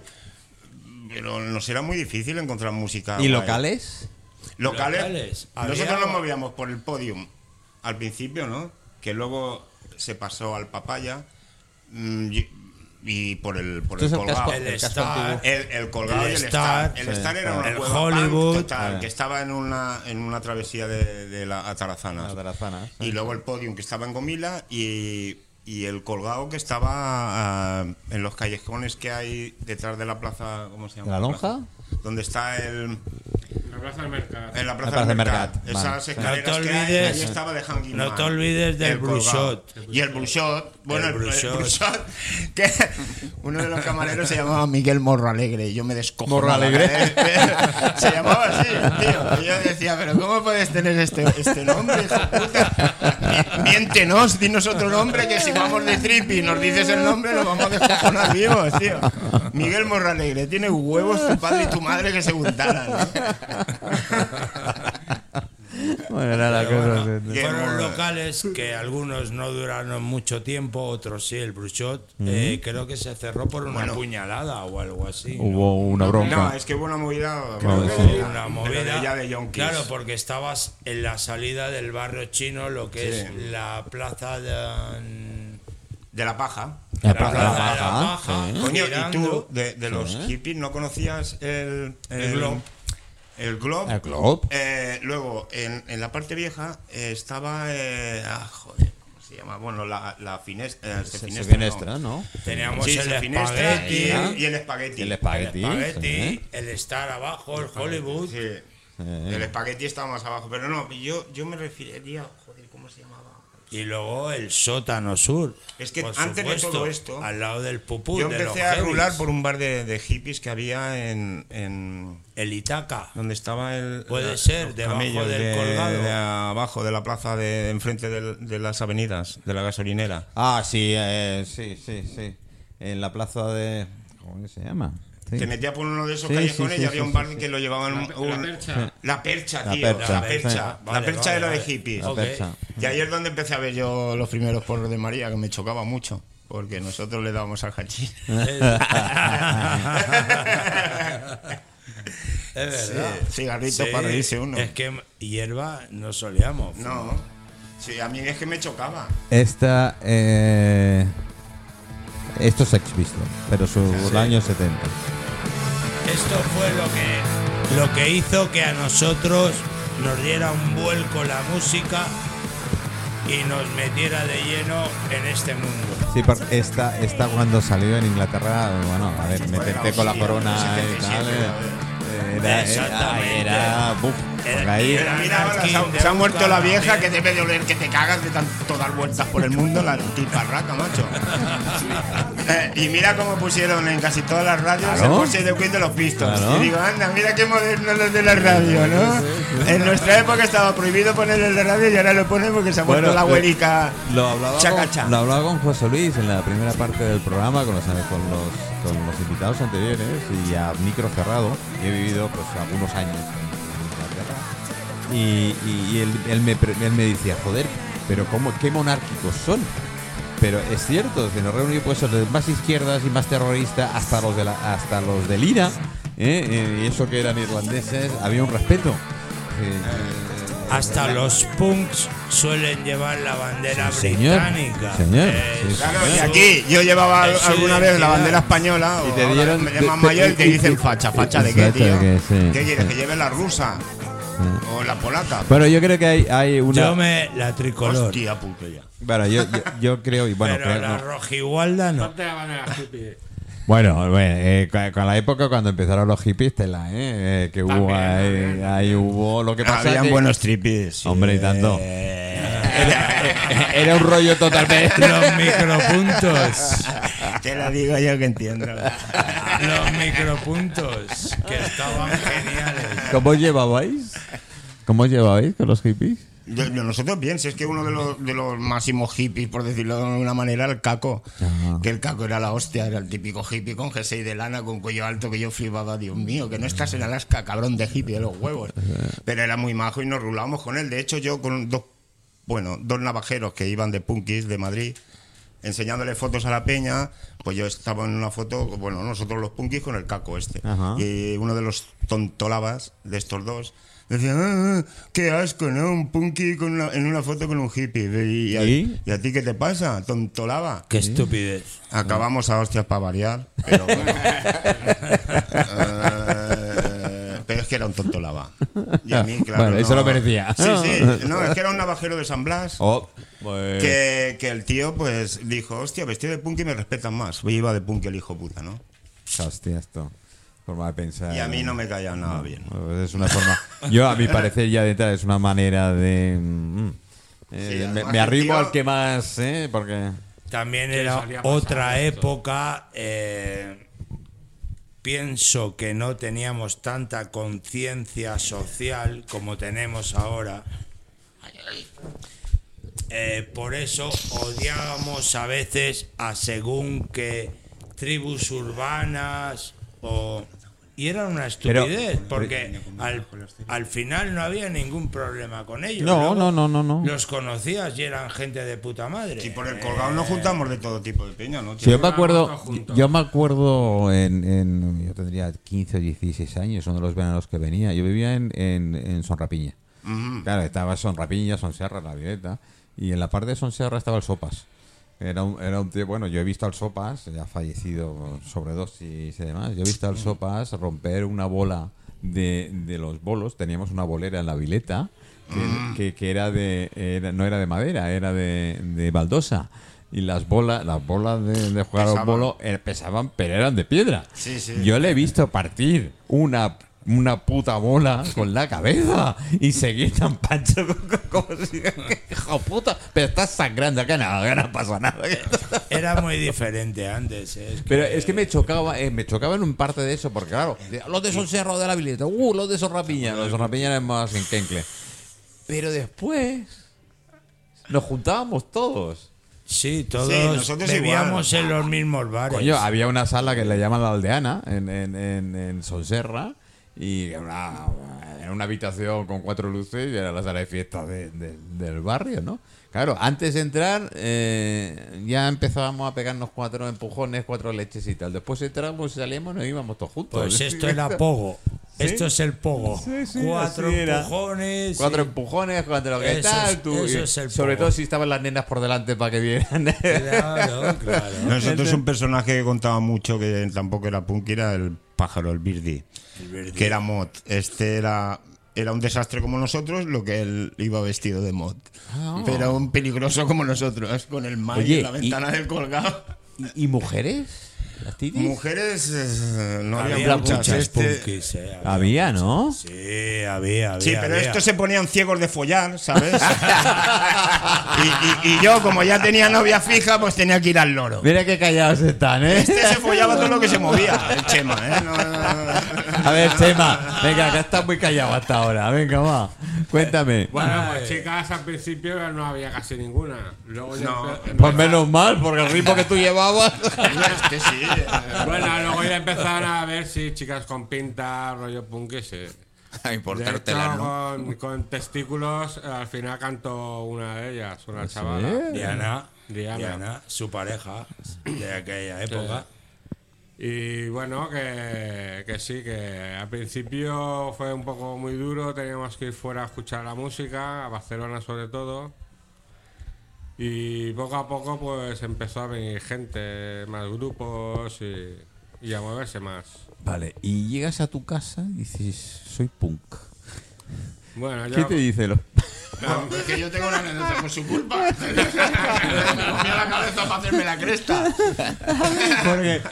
Pero nos era muy difícil encontrar música. ¿Y guay. locales? Locales. Locales. Nosotros nos movíamos por el podium al principio, ¿no? Que luego se pasó al papaya mm, y, y por el, por el colgado. casco- El el casco Star. antiguo. El, el colgado El y el Star, Star. El sí, Star era una el Hollywood. total, que estaba en una, en una travesía de, de la Atarazana. Y luego el podium que estaba en Gomila y y el colgado que estaba ah, en los callejones que hay detrás de la plaza, ¿cómo se llama? ¿La lonja? Donde está el La plaza del mercado. en la plaza, plaza del Mercat. Mercat, Esas escaleras No te que hay, olvides- ahí estaba de Hanging no te olvides del. Bruchot. Y el Bruchot, bueno, El Bruchot. Que *laughs* uno de los camareros se llamaba Miguel Morro Alegre y yo me descojo. Morro Alegre. *laughs* Se llamaba así, tío. Y yo decía, pero ¿cómo puedes tener este, este nombre, hijo puta? Mi- Miéntenos, dinos otro nombre que si vamos de trip y nos dices el nombre nos vamos a descojonar vivos, tío. Miguel Morro Alegre, tiene huevos tu padre y tu madre que se juntaran. *laughs* Bueno, era la cosa. bueno, fueron locales que algunos no duraron mucho tiempo, otros sí. El Bruchot eh, creo que se cerró por una Bueno. puñalada o algo así. ¿no? Hubo una bronca. No, es que hubo una movida. Creo que sí. una de movida. ya de yonkis. claro, porque estabas en la salida del barrio chino, lo que Sí. es la plaza de. De la paja. La la plaza de la la Paja. Coño, y tú, de, de los hippies, ¿no conocías el, El. El Globe. El Globe. Eh, luego, en, en la parte vieja eh, estaba. eh, ah, joder, ¿cómo se llama? Bueno, la, la finestra. Se- se finestra, finestra, ¿no? Teníamos Sí, el se finestra espagueti, y, Ah. el- y el espagueti. El el espagueti. espagueti, sí. el estar abajo, el Hollywood. Sí. El espagueti estaba más abajo. Pero no, yo, yo me referiría. Joder, ¿cómo se llamaba? Y luego el sótano sur. Es que por antes de todo esto, Al lado del pupú. Yo de los empecé a heavies. rular por un bar de, de hippies que había en, en El Itaca. donde estaba el Puede la- ser, debajo camellos del de, colgado. de abajo de la plaza de enfrente de las avenidas de la gasolinera Ah, sí, eh, sí, sí, sí. En la plaza de. ¿Cómo se llama? Sí. te metía por uno de esos Sí, callejones sí, sí, y había un bar sí, sí. que lo llevaban La, un- la percha. la percha La tío percha, la sí. percha la percha vale, era de vale. hippies La Ok. percha. y ahí es donde empecé a ver yo los primeros porros de María que me chocaba mucho porque nosotros le dábamos al hachís *laughs* Es verdad. Sí, para reírse uno Es que hierba no solíamos. no sí a mí es que me chocaba Esta. Eh, esto es ex visto, pero sobre Sí. años 70. Esto fue lo que, lo que hizo que a nosotros nos diera un vuelco la música y nos metiera de lleno en este mundo. Sí, porque esta, esta cuando salió en Inglaterra, bueno, a ver, meterte con la corona y 77, tal. eh, Era, era, Exactamente. era, buf, Era- porque ahí- era- Mira, ahora se, ha- de se ha muerto la vieja que debe de oler que te cagas de tanto dar vueltas por el mundo, la tiparraca, macho. *laughs* Eh, y mira cómo pusieron en casi todas las radios Claro. el José de Queen de los Pistols. Claro. Y digo, anda, mira qué modernos los de la radio, ¿no? En nuestra época estaba prohibido poner el de radio y ahora lo ponen porque se ha muerto Bueno, la lo- abuelica. Lo hablaba, Chacacha. con, lo hablaba con José Luis en la primera parte del programa con los, con los, con los invitados anteriores y a micro cerrado. y He vivido pues algunos años. Y, y- y él, él me, pre- él me decía, joder, pero cómo, qué monárquicos son. Pero es cierto, en el Reino Unido puede ser de más izquierdas y más terroristas hasta los de la, hasta los del IRA, ¿eh? Eh, y eso que eran irlandeses, había un respeto. Eh, eh, Hasta los punks suelen llevar la bandera Sí, señor. británica. Señor. Eh, Sí, Claro, y aquí yo llevaba alguna vez la bandera española Y o te ahora dieron- me llaman te- mayor y te dicen facha, facha de qué, tío. qué, sí, ¿Qué quieres? sí. Que lleve la rusa o la polaca. Bueno, yo creo que hay, hay una. Yo me la tricolor. Hostia puta ya. Bueno, yo, yo, yo creo, y bueno, pero creo- la no. rojigualda no. Bueno, bueno, eh, con, con la época cuando empezaron los hippies, tela, ¿eh? Eh, que hubo También, ahí, también. ahí hubo lo que pasa Habían que buenos tripis. sí. *laughs* Hombre, y tanto. Era, era un rollo totalmente. Los micropuntos. *laughs* Te lo digo yo que entiendo. *laughs* Los micropuntos. Que estaban geniales. ¿Cómo os llevabais? ¿Cómo os llevabais con los hippies? Yo- yo- nosotros bien, si es que uno de los, de los máximos hippies, por decirlo de alguna manera, era el caco. Ajá. Que el caco era la hostia, era el típico hippie con jersey de lana, con cuello alto, que yo flipaba, Dios mío, que no estás en Alaska, cabrón de hippie de los huevos. Pero era muy majo y nos rulábamos con él. De hecho, yo con dos, bueno, dos navajeros que iban de punkis de Madrid, enseñándole fotos a la peña, pues yo estaba en una foto, bueno, nosotros los punkis con el caco este. Ajá. Y uno de los tontolabas de estos dos decía, "Ah, ah, qué asco, ¿no? Un punky con una- en una foto con un hippie. Y, a, ¿Y? ¿y a ti qué te pasa? Tontolaba. Qué estupidez. Acabamos a hostias para variar, pero bueno. *laughs* Eh, pero es que era un tonto lava. Y a mí, claro. Bueno, eso lo merecía. Sí, sí. *laughs* No, es que era un navajero de San Blas. Oh, pues- Que, que el tío, pues, dijo, hostia, vestido de punk y me respetan más. Pues iba de punk el hijo puta, ¿no? Hostia, esto. Forma de pensar. Y a mí no me caía nada bien. Pues es una forma. Yo, a mi *laughs* parecer, ya de entrada es una manera de. mm, eh, Sí, me, me arrimo tío- al que más, ¿eh? Porque. También era otra época. eh, pienso que no teníamos tanta conciencia social como tenemos ahora. Eh, por eso odiábamos a veces a según que tribus urbanas o... Y era una Pero- estupidez, porque al, al final no había ningún problema con ellos. No, Luego no, no, no, no. Los conocías y eran gente de puta madre. Y por el colgado nos juntamos de todo tipo de peña, ¿no? Sí, yo me acuerdo, yo me acuerdo en, en- yo tendría 15 o 16 años, uno de los veranos que venía. Yo vivía en, en, en Sonrapiña. Claro, estaba Sonrapiña, Sonserra, la Violeta. Y en la parte de Sonserra estaba el Sopas. Era un, era un tío, bueno, yo he visto al Sopas, ya fallecido sobredosis y demás. Yo he visto al Sopas romper una bola de, de los bolos. Teníamos una bolera en la Vileta que, que, que era de, era- no era de madera, era de, de baldosa. Y las bolas, las bolas de, de jugar al Pesaban. bolo eh, pesaban, pero eran de piedra. Sí, sí. Yo le he visto partir una, una puta bola con la cabeza y seguir tan pancho como si. Hijo puta, pero estás sangrando, que no, que no pasa nada. Era muy diferente antes. eh, es que- Pero es que me chocaba, eh, me chocaba en un parte de eso, porque claro, los de Sonserra de la Vileta, uh, los de Sonrapiña, los de Sonrapiña eran más en Kencle. Pero después nos juntábamos todos. Sí, todos Sí, nosotros bebíamos igual. en los mismos bares. Coño, había una sala que le llaman la aldeana en, en, en, en Sonserra y era una, era una habitación con cuatro luces y era la sala de fiestas de- de- del barrio, ¿no? Claro, antes de entrar eh, ya empezábamos a pegarnos cuatro empujones, cuatro leches y tal. Después entramos y salíamos y nos íbamos todos juntos. Pues esto *laughs* era pogo. Esto es el pogo. Sí, sí, Cuatro empujones. Cuatro empujones, cuatro que Eso tal, es- tú, eso y es el sobre pogo. todo si estaban las nenas por delante para que vieran. *laughs* Claro, claro. Nosotros un personaje que contaba mucho, que tampoco era punk, era el pájaro, el Birdi. Que era mod. Este era, era un desastre como nosotros, lo que él iba vestido de mod. Pero un peligroso como nosotros, con el mal Oye, en la ventana del colgado. ¿Y, y mujeres? ¿Las titis? Mujeres eh, no había, Había muchas. muchas este- punkis, eh, Había, ¿no? Sí, había, había. Sí, pero había. estos se ponían ciegos de follar, ¿sabes? *laughs* y, y- y yo, como ya tenía novia fija, pues tenía que ir al loro. Mira qué callados están, ¿eh? Este se follaba todo lo que se movía, el Chema, ¿eh? No, no, no. A ver, Chema, venga, que estás muy callado hasta ahora. Venga, va. Cuéntame. Bueno, pues chicas al principio no había casi ninguna. Luego ya No. empe- Pues menos mal, porque el ritmo que tú llevabas. Es que sí. Bueno, luego ya empezaron a ver si chicas con pinta, rollo punk, sí. A De importártela, hecho, ¿no? con, con testículos, al final cantó una de ellas, una ¿Ah, chavala. Diana, Diana. Diana, su pareja de aquella época. Y bueno, que, que sí, que al principio fue un poco muy duro, teníamos que ir fuera a escuchar la música, a Barcelona sobre todo. Y poco a poco pues empezó a venir gente, más grupos y, y a moverse más. Vale, y llegas a tu casa y dices, soy punk. Bueno, ¿Qué yo, te dice? Lo... No, *laughs* es que yo tengo una anécdota por su culpa. *laughs* me comió la cabeza para hacerme la cresta. Porque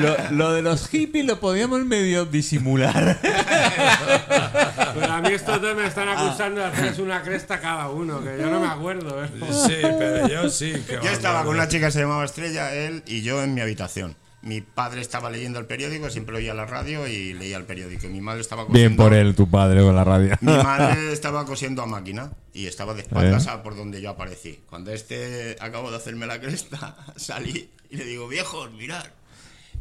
lo, lo de los hippies lo podíamos medio disimular. *laughs* pero a mí estos dos me están acusando de hacerse una cresta cada uno, que yo no me acuerdo. ¿eh? Sí, pero yo sí. que Yo estaba con una chica que se llamaba Estrella, él y yo en mi habitación. Mi padre estaba leyendo el periódico, siempre oía la radio y leía el periódico. Mi madre estaba cosiendo. Bien por él, tu padre, con la radio. Mi *laughs* madre estaba cosiendo a máquina y estaba de espaldas a por donde yo aparecí. Cuando este acabó de hacerme la cresta, *laughs* salí y le digo, viejos, mirad.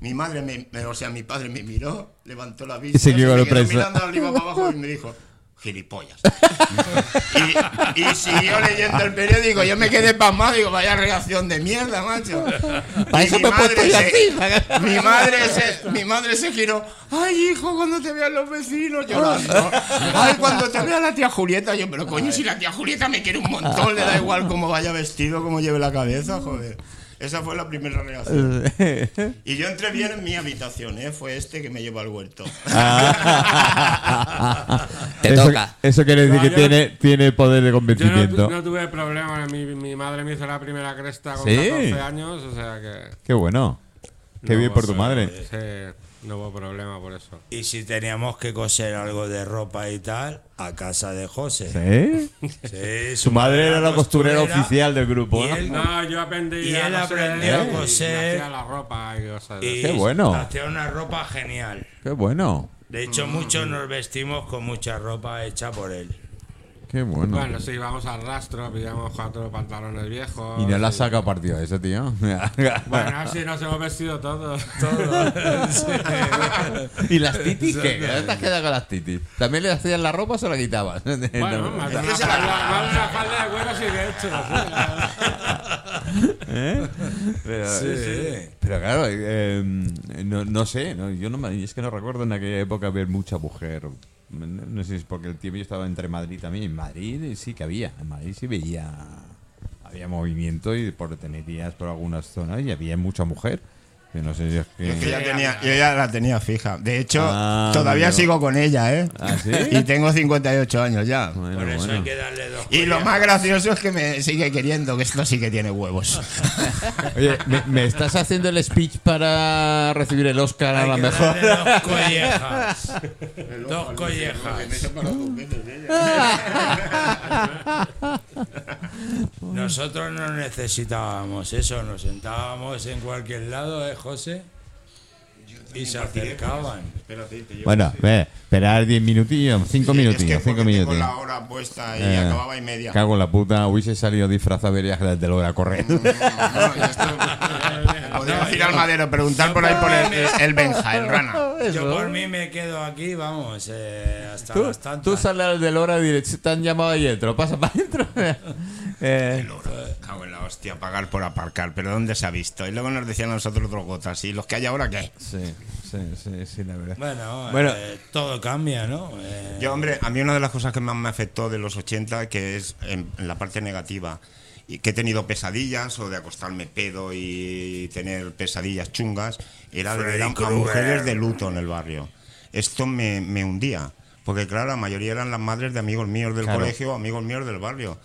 Mi madre, me, o sea, mi padre me miró, levantó la vista, Y se quedó mirando arriba para abajo y me dijo, gilipollas. *laughs* y, y siguió leyendo el periódico, yo me quedé pasmado, digo, vaya reacción de mierda, macho. Para Y eso mi me he puesto madre yo se- así. mi madre se, mi madre se giró. Ay, hijo, cuando te vean los vecinos llorando. Ay, cuando te vea la tía Julieta. Yo, pero coño, si la tía Julieta me quiere un montón, le da igual cómo vaya vestido, cómo lleve la cabeza, joder. Esa fue la primera reacción. *laughs* Y yo entré bien en mi habitación, ¿eh? Fue este que me llevó al huerto. *laughs* Te eso, toca. Eso quiere decir No, que yo- tiene, tiene poder de Yo no, convencimiento. tu- no tuve problema, mi, mi madre me hizo la primera cresta con ¿Sí? 14 años, o sea que... Qué bueno. Qué no bien por tu madre. Sí, no hubo problema por eso. Y si teníamos que coser algo de ropa y tal, a casa de José. ¿Sí? Sí, *laughs* Su madre era la costurera oficial del grupo. Y ¿no? él- No, yo aprendí Y a él aprendió a y- y coser. hacía la ropa y cosas y Qué bueno. Hacía una ropa genial. Qué bueno. De hecho, muchos nos vestimos con mucha ropa hecha por él. Qué bueno. Bueno, sí, vamos al rastro, pillamos cuatro pantalones viejos. y no la saca partido a eso, tío. *laughs* Bueno, así nos hemos vestido todos. *laughs* *laughs* ¿Y las titis qué? ¿Qué te has quedado con las titis? ¿También le hacías la ropa o se la quitabas? Bueno, No. más una falda de cuero sí que he hecho. Sí. ¿Eh? Pero, Sí. pero claro, eh, no, no sé, no, yo no me- es que no recuerdo en aquella época ver mucha mujer. No, no sé si es porque el tiempo yo estaba entre Madrid también. En Madrid sí que había, en Madrid sí veía, había movimiento y por tenerías por algunas zonas y había mucha mujer. Yo no sé si es Yo, es que que... ya tenía, yo ya la tenía fija. De hecho, Ah, todavía sigo con ella, ¿eh? ¿Ah, sí? *laughs* Y tengo 58 años ya. Bueno, Por eso bueno. hay que darle dos Y lo más gracioso es que me sigue queriendo, que esto sí que tiene huevos. *laughs* Oye, ¿me, me estás haciendo el speech para recibir el Oscar a la que mejor? darle dos *laughs* collejas. dos collejas. Nosotros no necesitábamos eso, nos sentábamos en cualquier lado, ¿eh, José? Y se acercaban. Bueno, ve, esperar 10 minutillos, 5 minutillos, 5 Tengo minutillos. la hora puesta y Eh, acababa y media. Cago en la puta, hubiese salido disfrazado de viaje desde luego a correr. No, ya esto- Podríamos ir al madero, preguntar por ahí por el, el Benja, el Rana. *laughs* Yo por mí me quedo aquí, vamos, eh, hasta Tú, las tantas. tú sales al del hora y te han llamado ahí dentro, pasa para adentro. *laughs* Eh, Cago en la hostia, pagar por aparcar, pero ¿dónde se ha visto? Y luego nos decían a nosotros otros gotas, ¿y los que hay ahora qué? sí, sí, sí, sí, la verdad. Bueno, Bueno. eh, todo cambia, ¿no? Eh, Yo, hombre, a mí una de las cosas que más me afectó de los 80, que es en, en la parte negativa, y que he tenido pesadillas o de acostarme pedo y tener pesadillas chungas, era de ver a, mujeres de luto en el barrio. Esto me, me hundía, porque claro, la mayoría eran las madres de amigos míos del Claro. colegio, amigos míos del barrio.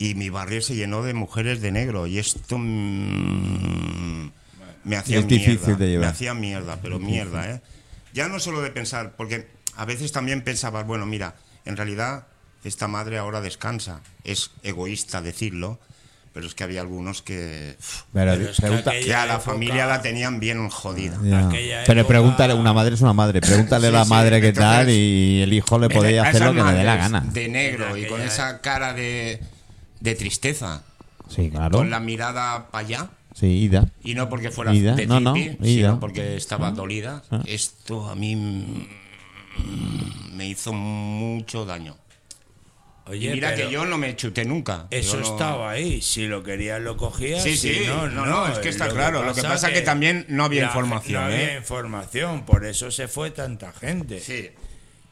Y mi barrio se llenó de mujeres de negro, y esto mm, me hacía Es difícil mierda, de llevar. Me hacía mierda, pero mierda, ¿eh? Ya no solo de pensar, porque a veces también pensabas, bueno, mira, en realidad esta madre ahora descansa. Es egoísta decirlo, pero es que había algunos que, Pero, Pero es que pregunta- aquella- que a la época- familia la tenían bien jodida. Pero pregúntale, una madre es una madre, pregúntale a la sí, madre qué entonces, tal y el hijo le podía hacer lo que le dé la gana. De negro y con esa cara de, de tristeza, Sí, claro. con la mirada para allá. Sí, Ida. Y no porque fuera Ida, de no, no, Ida. sino porque estaba dolida. Ah. Esto a mí me hizo mucho daño. Oye, y mira que yo no me chuté nunca. Eso no- estaba ahí. Si lo querías, lo cogías. Sí, si sí. no, No, no, no, es que está claro. Lo que pasa es que también no había información, No había ¿eh? información. Por eso se fue tanta gente. Sí.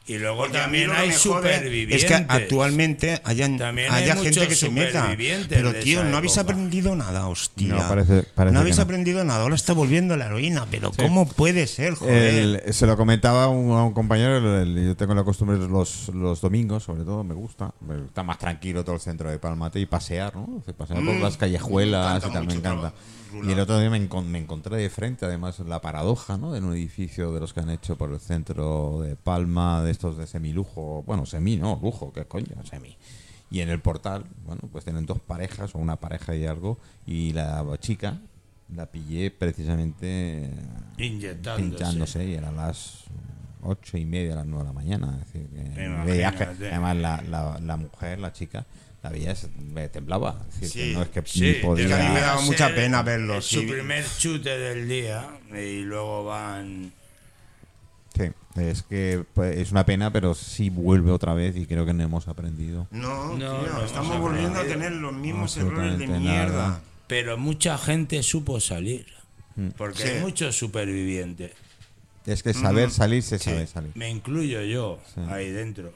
Y luego Porque también hay supervivientes. Es que actualmente hayan, También hay haya gente que se meta. Pero tío, no habéis época. aprendido nada, hostia. No, parece- parece No habéis que no. aprendido nada. Ahora está volviendo la heroína. Pero ¿cómo puede ser, joder? El- se lo comentaba a un, a un compañero, el- el- yo tengo la costumbre los, los domingos, sobre todo, me gusta. Está más tranquilo todo el centro de Palmate y pasear, ¿no? Pasear por Mm, las callejuelas me y tal, me encanta encanta. Y el otro día me, encon- me encontré de frente, además, la paradoja, ¿no? De un edificio de los que han hecho por el centro de Palma, de estos de semilujo. Bueno, semi, no, lujo, ¿qué coño? Semi. Y en el portal, bueno, pues tienen dos parejas o una pareja y algo. Y la chica la pillé precisamente Inyectándose. pinchándose y eran las ocho y media, las nueve de la mañana. Es decir, que además la, la, la mujer, la chica, la veías, me temblaba. Es decir, Sí, que no es que Sí, podía. que a mí me daba mucha pena verlos, Su sí. primer chute del día y luego van. Sí, es que pues, es una pena, pero sí vuelve otra vez y creo que no hemos aprendido. No, No, tío, no estamos volviendo a tener los mismos errores de mierda. nada. Pero mucha gente supo salir. Mm. Porque Sí. hay muchos supervivientes. Es que saber salir se Sí. sabe salir. Me incluyo yo Sí. ahí dentro.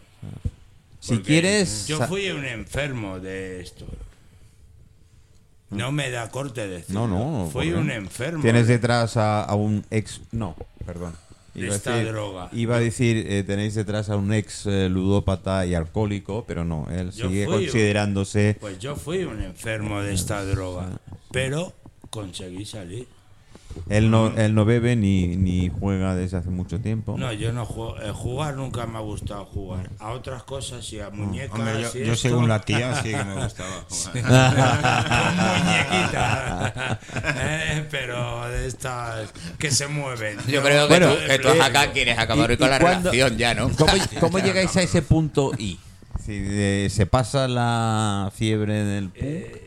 Si quieres. Yo fui un enfermo de esto. No me da corte No, decirlo. no. Fui ¿por qué? un enfermo. Tienes detrás a, a un ex. No, perdón. De a esta decir- droga. Iba a decir, eh, tenéis detrás a un ex eh, ludópata y alcohólico, pero no, él Yo sigue fui- considerándose. Pues yo fui un enfermo de esta droga. Pero conseguí salir. Él no, él no bebe ni, ni juega desde hace mucho tiempo. No, yo no juego. eh, jugar nunca me ha gustado jugar. A otras cosas y a muñecas. Hombre, yo, y yo esto. según la tía sí que me gustaba. *laughs* jugar. *laughs* Muñequita. Eh, pero de estas que se mueven. Yo creo que, Bueno, tú, que tú eh, acá quieres acabar ¿y- hoy con y la cuándo- relación ya, ¿no? ¿Cómo, *laughs* cómo llegáis a ese punto I? Si, eh, se pasa la fiebre del punk, eh,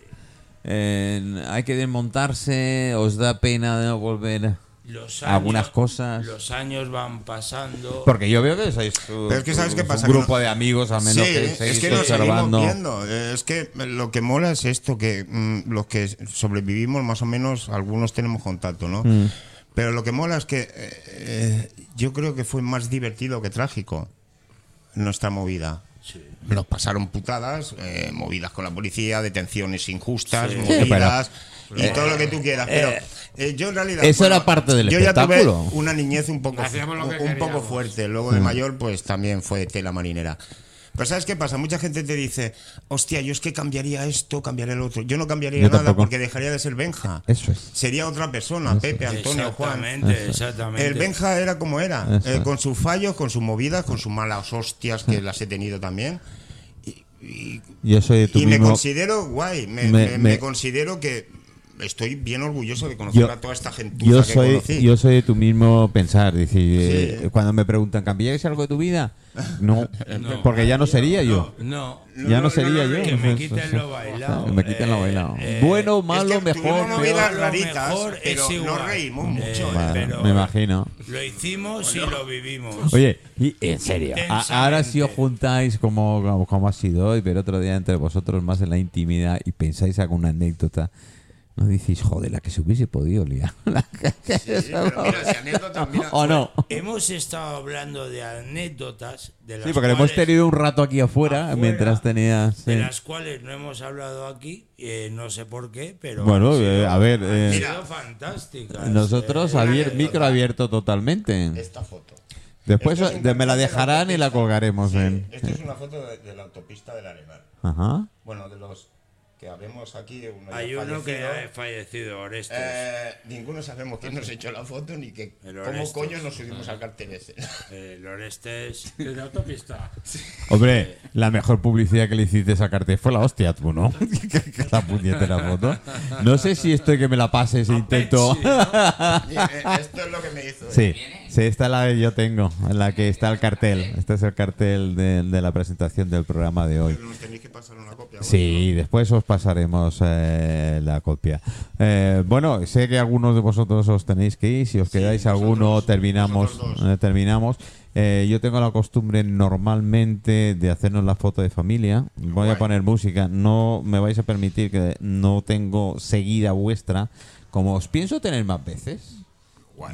hay que desmontarse, os da pena de no volver Los algunas años- cosas. Los años van pasando. Porque yo veo que sois Pero es que ¿sabes qué un grupo Que no- de amigos, al menos Sí, que es que nos observando. viendo. Es que lo que mola es esto, que mm, los que sobrevivimos más o menos, algunos tenemos contacto, ¿no? Mm. Pero lo que mola es que eh, eh, yo creo que fue más divertido que trágico nuestra movida. Nos pasaron putadas, eh, movidas con la policía, detenciones injustas, Sí. movidas y todo lo que tú quieras. Pero eh, yo en realidad. Eso era parte del yo ya espectáculo. tuve una niñez un poco, un poco fuerte. Luego de mayor, pues también fue tela marinera. Pero ¿sabes qué pasa? Mucha gente te dice, hostia, yo es que cambiaría esto, cambiaría lo otro. Yo no cambiaría Yo nada tampoco. porque dejaría de ser Benja. Eso es. Sería otra persona, Pepe, Antonio, Juan. Exactamente, exactamente. El Benja era como era, eh, con sus fallos, con sus movidas, con sus malas hostias, que las he tenido también. Y, y- Yo soy de tu y me considero guay, me, Me- me- me me- considero que estoy bien orgulloso de conocer Yo- a toda esta gente Yo que soy, conocí. yo soy de tu mismo pensar. Decir, eh, cuando me preguntan, ¿cambiaríais algo de tu vida? No, *laughs* porque ya no sería yo. No. ya no, sería yo. Que me quiten lo bailado. Que me quiten lo Eh, bailado. eh, bueno, Es malo, que mejor, peor. Lo raritas, mejor pero nos reímos Eh, mucho. Pero me imagino. Lo hicimos y lo vivimos. Oye, y en serio, ahora si os juntáis como, como, como ha sido hoy, pero otro día entre vosotros más en la intimidad y pensáis alguna anécdota, no decís, joder, la que se hubiese podido liar. *laughs* La que- pero mira, si anécdota, mira, ¿O no? *laughs* Hemos estado hablando de anécdotas de las Sí, porque hemos tenido un rato aquí afuera, afuera, mientras tenías... de sí. las cuales no hemos hablado aquí, eh, no sé por qué, pero Bueno, han sido- eh, a ver, han eh, sido fantásticas. Nosotros, eh, abier- micro abierto totalmente. esta foto. Después es de- me la cartel de la dejarán y la colgaremos Sí, en... Esto es una foto de, de la autopista del Arenal. Ajá. Bueno, de los que habemos aquí, uno hay uno que fallecido. ha fallecido, Orestes. Eh, ninguno sabemos quién nos echó la foto ni que cómo coño nos subimos al cartel ese. Eh, el Orestes. *laughs* Desde autopista. Hombre, la mejor publicidad que le hiciste a Carte fue la hostia, tú, ¿no? *laughs* Que- que la puñetera foto. No sé si esto que me la pases e intento... *laughs* Eh, Esto es lo que me hizo. Sí, sí, esta es la que yo tengo, en la que está el cartel. Este es el cartel de, de la presentación del programa de hoy. Nos tenéis que pasar una copia. Sí, después os pasaremos eh, la copia. Eh, bueno, sé que algunos de vosotros os tenéis que ir. Si os quedáis nosotros- alguno, terminamos. eh, terminamos. Eh, yo tengo la costumbre normalmente de hacernos la foto de familia. Voy a Guay. poner música. No me vais a permitir que no tengo seguida vuestra. Como os pienso tener más veces.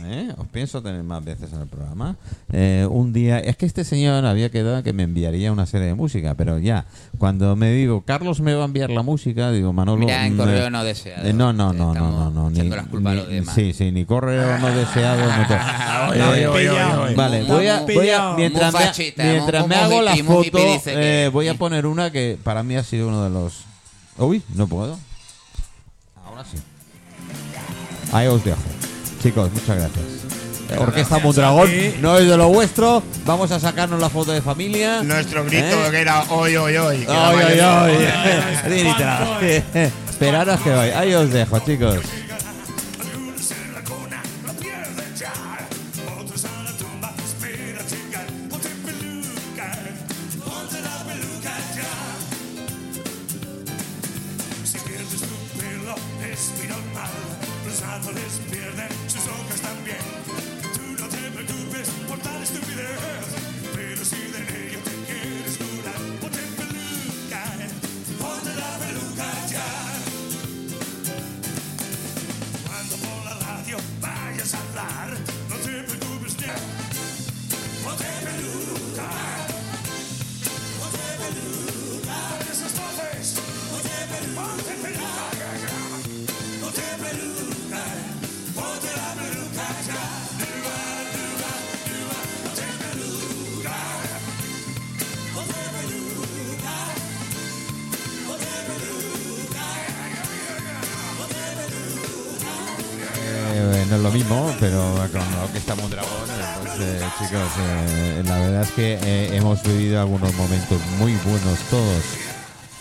¿Eh? Os pienso tener más veces en el programa. Eh, un día, es que este señor había quedado que me enviaría una serie de música, pero ya, cuando me digo, Carlos me va a enviar la música, digo, Manolo. Mira, en mm, correo eh, no deseado. eh, no, no, no, no, no, no. Ni, las culpas a los ni- demás. sí, sí, ni correo no deseado. *laughs* Eh. Vale, voy a, voy a mientras, Muy me, fachita, mientras me hago la foto, que- eh, voy a poner una que para mí ha sido uno de los. Uy, no puedo. Ahora sí. Ahí os dejo. Chicos, muchas gracias. Orquesta Mondragón, no es de lo vuestro. Vamos a sacarnos la foto de familia. Nuestro grito ¿Eh? que era hoy, hoy, hoy. mayor. ay. Dinitra. *laughs* Esperaros que voy. Ahí os dejo, chicos. Buenos todos,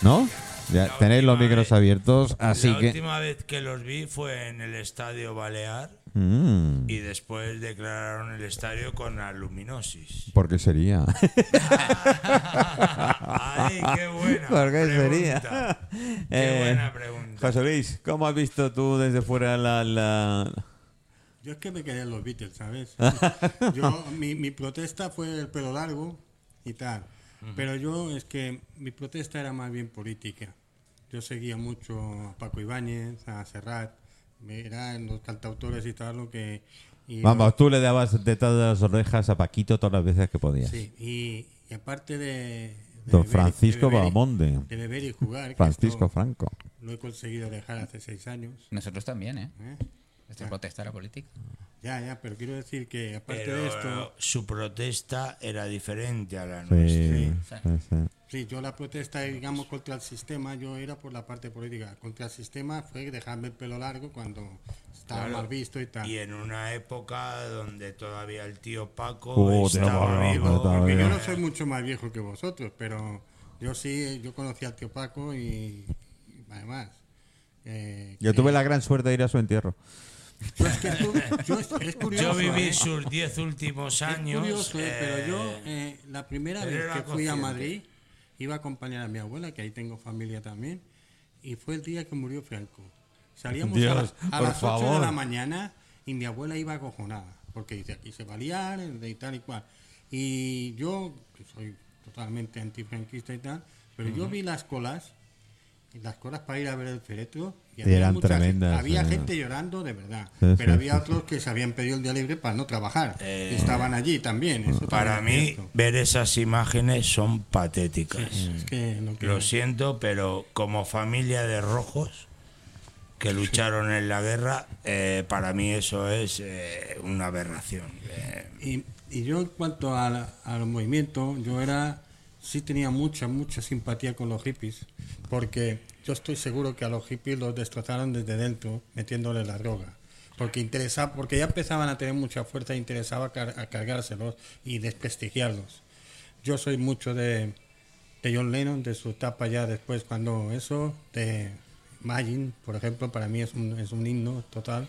¿no? Ya tenéis los micros vez- abiertos, así la que... última vez que los vi fue en el Estadio Balear Mm, y después declararon el estadio con aluminosis. ¿Por qué sería? *laughs* ¡Ay, qué buena! ¿Por qué pregunta. sería? ¡Qué *laughs* Eh, buena pregunta! José Luis, ¿cómo has visto tú desde fuera la... la... Yo es que me quedé en los Beatles, ¿sabes? *laughs* Yo, mi, mi protesta fue el pelo largo y tal. Pero yo es que mi protesta era más bien política. Yo seguía mucho a Paco Ibáñez, a Serrat, eran los cantautores y tal lo que... y Vamos, tú le dabas detrás de las orejas a Paquito todas las veces que podías. Sí, y, y aparte de... de Don beber Francisco de beber Bahamonde. De beber y jugar. Francisco Franco. Lo he conseguido dejar hace seis años. Nosotros también, ¿eh? ¿eh? Nuestra Ya. protesta era política. Ya, ya, pero quiero decir que aparte Pero de esto... su protesta era diferente a la Sí, nuestra. sí, sí. Sí, yo la protesta, digamos, contra el sistema, yo era por la parte política. Contra el sistema fue dejarme el pelo largo cuando estaba Claro. mal visto y tal. Y en una época donde todavía el tío Paco Oh, estaba vivo. Porque yo no soy mucho más viejo que vosotros, pero yo sí, yo conocí al tío Paco y, y además... eh, Yo que- tuve la gran suerte de ir a su entierro. Yo es que estuve- yo es, es curioso, Yo viví ¿eh? sus 10 últimos Es años. curioso, ¿eh? pero yo eh, eh, la primera vez que fui a consciente. Madrid iba a acompañar a mi abuela, que ahí tengo familia también, y fue el día que murió Franco. Salíamos Dios, a, las- a las 8 de la mañana y mi abuela iba acojonada, porque dice aquí se va a liar y tal y cual. Y yo, que soy totalmente antifranquista y tal, pero yo vi las colas, las colas para ir a ver el féretro, y, había eran mucha gente- tremendas, había eh. gente llorando de verdad, Sí, pero sí, había sí, otros que se habían pedido el día libre para no trabajar, Eh, estaban allí también. eso Para también mí, cierto. ver esas imágenes son patéticas. Es que lo siento, pero como familia de rojos que lucharon en la guerra, eh, para mí eso es eh, una aberración. Eh, y, y yo en cuanto al, al movimiento, yo era, sí tenía mucha, mucha simpatía con los hippies, porque yo estoy seguro que a los hippies los destrozaron desde dentro, metiéndole la droga. Porque, interesa, porque ya empezaban a tener mucha fuerza interesaba a cargárselos y desprestigiarlos. Yo soy mucho de, de John Lennon, de su etapa ya después, cuando eso, de Imagine, por ejemplo, para mí es un, es un himno total.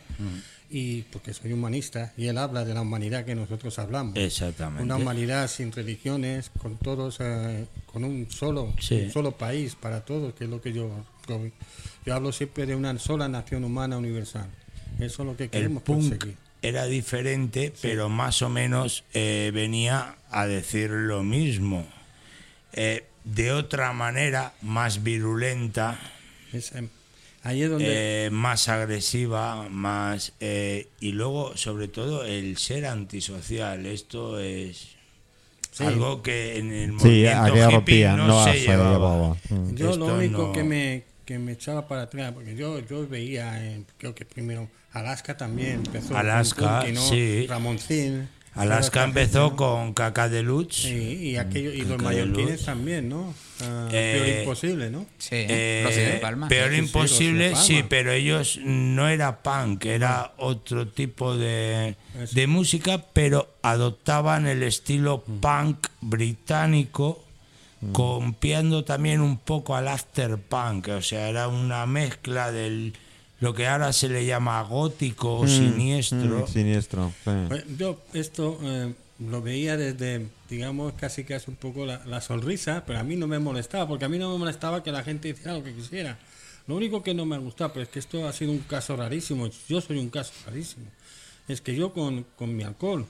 Y porque soy humanista, y él habla de la humanidad que nosotros hablamos. Exactamente. Una humanidad sin religiones, con todos, eh, con un solo, Sí. un solo país para todos, que es lo que yo, yo, hablo siempre de una sola nación humana universal. Eso es lo que el queremos punk conseguir. era diferente, pero más o menos eh, venía a decir lo mismo. Eh, de otra manera, más virulenta, Es, eh, ahí es donde eh, más agresiva, más eh, y luego sobre todo el ser antisocial. Esto es Sí. algo que en el Sí, movimiento aquella hippie no, no se llevaba. llevaba. Mm. Yo Esto lo único no- que me que me echaba para atrás, porque yo yo veía, en- creo que primero Alaska también empezó. Alaska, con ¿no? sí. Ramoncín. Alaska empezó con Caca de Lutz. Sí, y aquello y los mallorquines también, ¿no? Ah, Eh, Peor imposible, ¿no? Sí, Eh, Rocío de Palma. peor sí, imposible, sí, pero ellos no era punk, era otro tipo de, música, pero adoptaban el estilo Mm. punk británico, copiando también un poco al after punk, o sea, era una mezcla del lo que ahora se le llama gótico o siniestro. Mm, siniestro. sí. Pues yo esto eh, lo veía desde, digamos, casi casi un poco la, la sonrisa, pero a mí no me molestaba, porque a mí no me molestaba que la gente hiciera lo que quisiera. Lo único que no me gustaba, pero es que esto ha sido un caso rarísimo, yo soy un caso rarísimo, es que yo con, con mi alcohol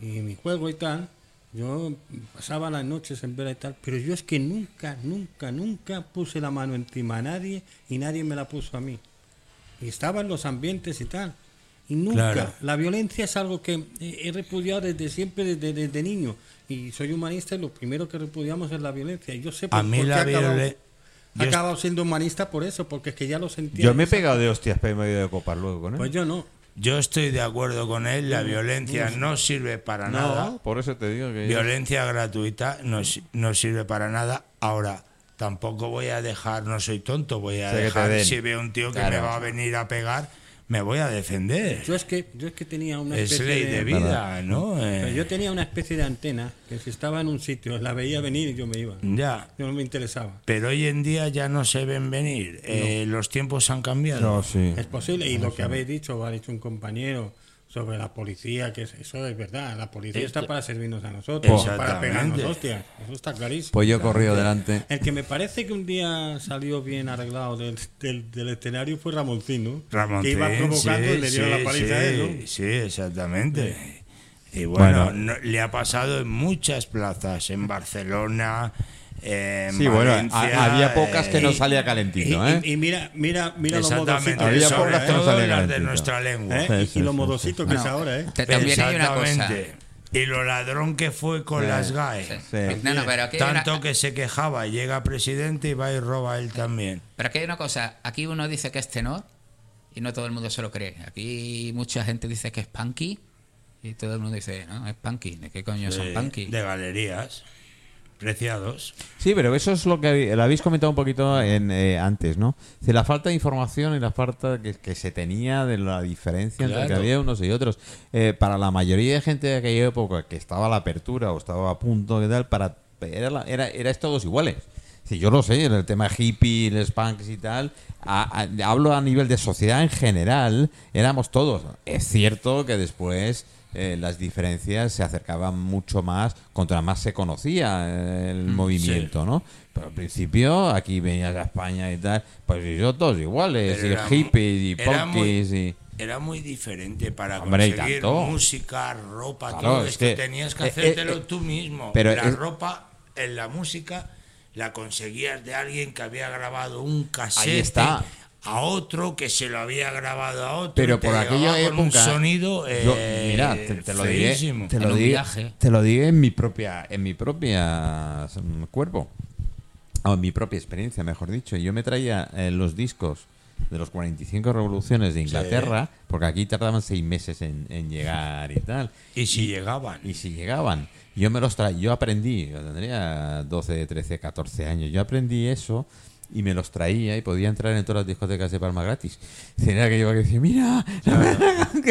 y mi juego y tal, yo pasaba las noches en vela y tal, pero yo es que nunca, nunca, nunca puse la mano encima a nadie y nadie me la puso a mí. Y estaba en los ambientes y tal. Y nunca, Claro. la violencia es algo que he repudiado desde siempre, desde, desde niño. Y soy humanista y lo primero que repudiamos es la violencia. Y yo sé por, A mí por la he acabado, violencia... he acabado siendo humanista por eso, porque es que ya lo sentía. Yo me he pegado de hostias pero me he ido de copar luego con él. Pues yo no. Yo estoy de acuerdo con él, la violencia no sirve para nada. por eso te digo que. Violencia gratuita no, si- no sirve para nada. Ahora, tampoco voy a dejar, no soy tonto, voy a dejar, si veo un tío que Claro. me va a venir a pegar, me voy a defender. Yo es que, yo es que tenía una Es especie ley de vida, ¿no? Pero Eh, yo tenía una especie de antena que si estaba en un sitio, la veía venir y yo me iba. ya. Yo no me interesaba. Pero hoy en día ya no se ven venir. Eh, Los tiempos han cambiado. No, sí. Es posible. Y lo que habéis dicho, o ha dicho un compañero sobre la policía, que es- eso es verdad. La policía Esto- está para servirnos a nosotros, para Exactamente. pegarnos hostias. Eso está clarísimo. Pues yo corrí delante. El que me parece que un día salió bien arreglado del, del, del escenario fue Ramoncín, ¿no? Ramón que iba provocando y le dieron la paliza a él, ¿no? sí, sí, exactamente. Y bueno, Bueno. no- le ha pasado en muchas plazas, en Barcelona, Sí, bueno, Valencia, había pocas que no eh, salía Y, calentito, ¿eh? y- y mira, mira, mira los Exactamente, modositos Había que pocas no salía de nuestra lengua. ¿eh? Sí, Y- sí, y los sí, modositos que es ahora, ¿eh? también hay una cosa. Exactamente. Y lo ladrón que fue con las GAE. Sí. No, no, pero aquí hay una- Tanto que se quejaba, llega presidente y va y roba él también. Pero aquí hay una cosa, aquí uno dice que es tenor y no todo el mundo se lo cree. Aquí mucha gente dice que es punky y todo el mundo dice, no, es punky. ¿De qué coño son punky? de galerías. Preciados. Sí, pero eso es lo que habéis- lo habéis comentado un poquito en, eh, antes, ¿no? De la falta de información y la falta que, que se tenía de la diferencia entre que Claro. había unos y otros. Eh, para la mayoría de gente de aquella época que estaba a la apertura o estaba a punto, ¿qué tal? Para, era, la- era, erais todos iguales. Sí, yo lo sé, en el tema hippie, los punks y tal. a- a- hablo a nivel de sociedad en general, éramos todos. Es cierto que después eh, las diferencias se acercaban mucho más contra más se conocía eh, el movimiento, ¿no? Pero al principio aquí venías a España y tal, pues yo todos iguales, Pero y era hippies y mu- era muy- punkis y... Era muy diferente para Hombre, y conseguir música, ropa, Claro, todo es esto. que- Tenías que eh, hacértelo eh, eh, tú mismo. pero la es- ropa en la música la conseguías de alguien que había grabado un cassette Ahí está. A otro que se lo había grabado a otro. Pero por aquella con un época, sonido yo- eh, mira, te, te lo diré, te lo diré, te lo diré en mi propia, en mi propia mm, cuerpo, o en mi propia experiencia, mejor dicho. Yo me traía eh, los discos de los 45 revoluciones de Inglaterra, porque aquí tardaban seis meses en, en llegar y tal. Y si llegaban. Y si llegaban, yo me los traía, yo aprendí, yo tendría 12, 13, 14 años, yo aprendí eso y me los traía y podía entrar en todas las discotecas de Palma gratis. Era que yo que decía, mira, *laughs*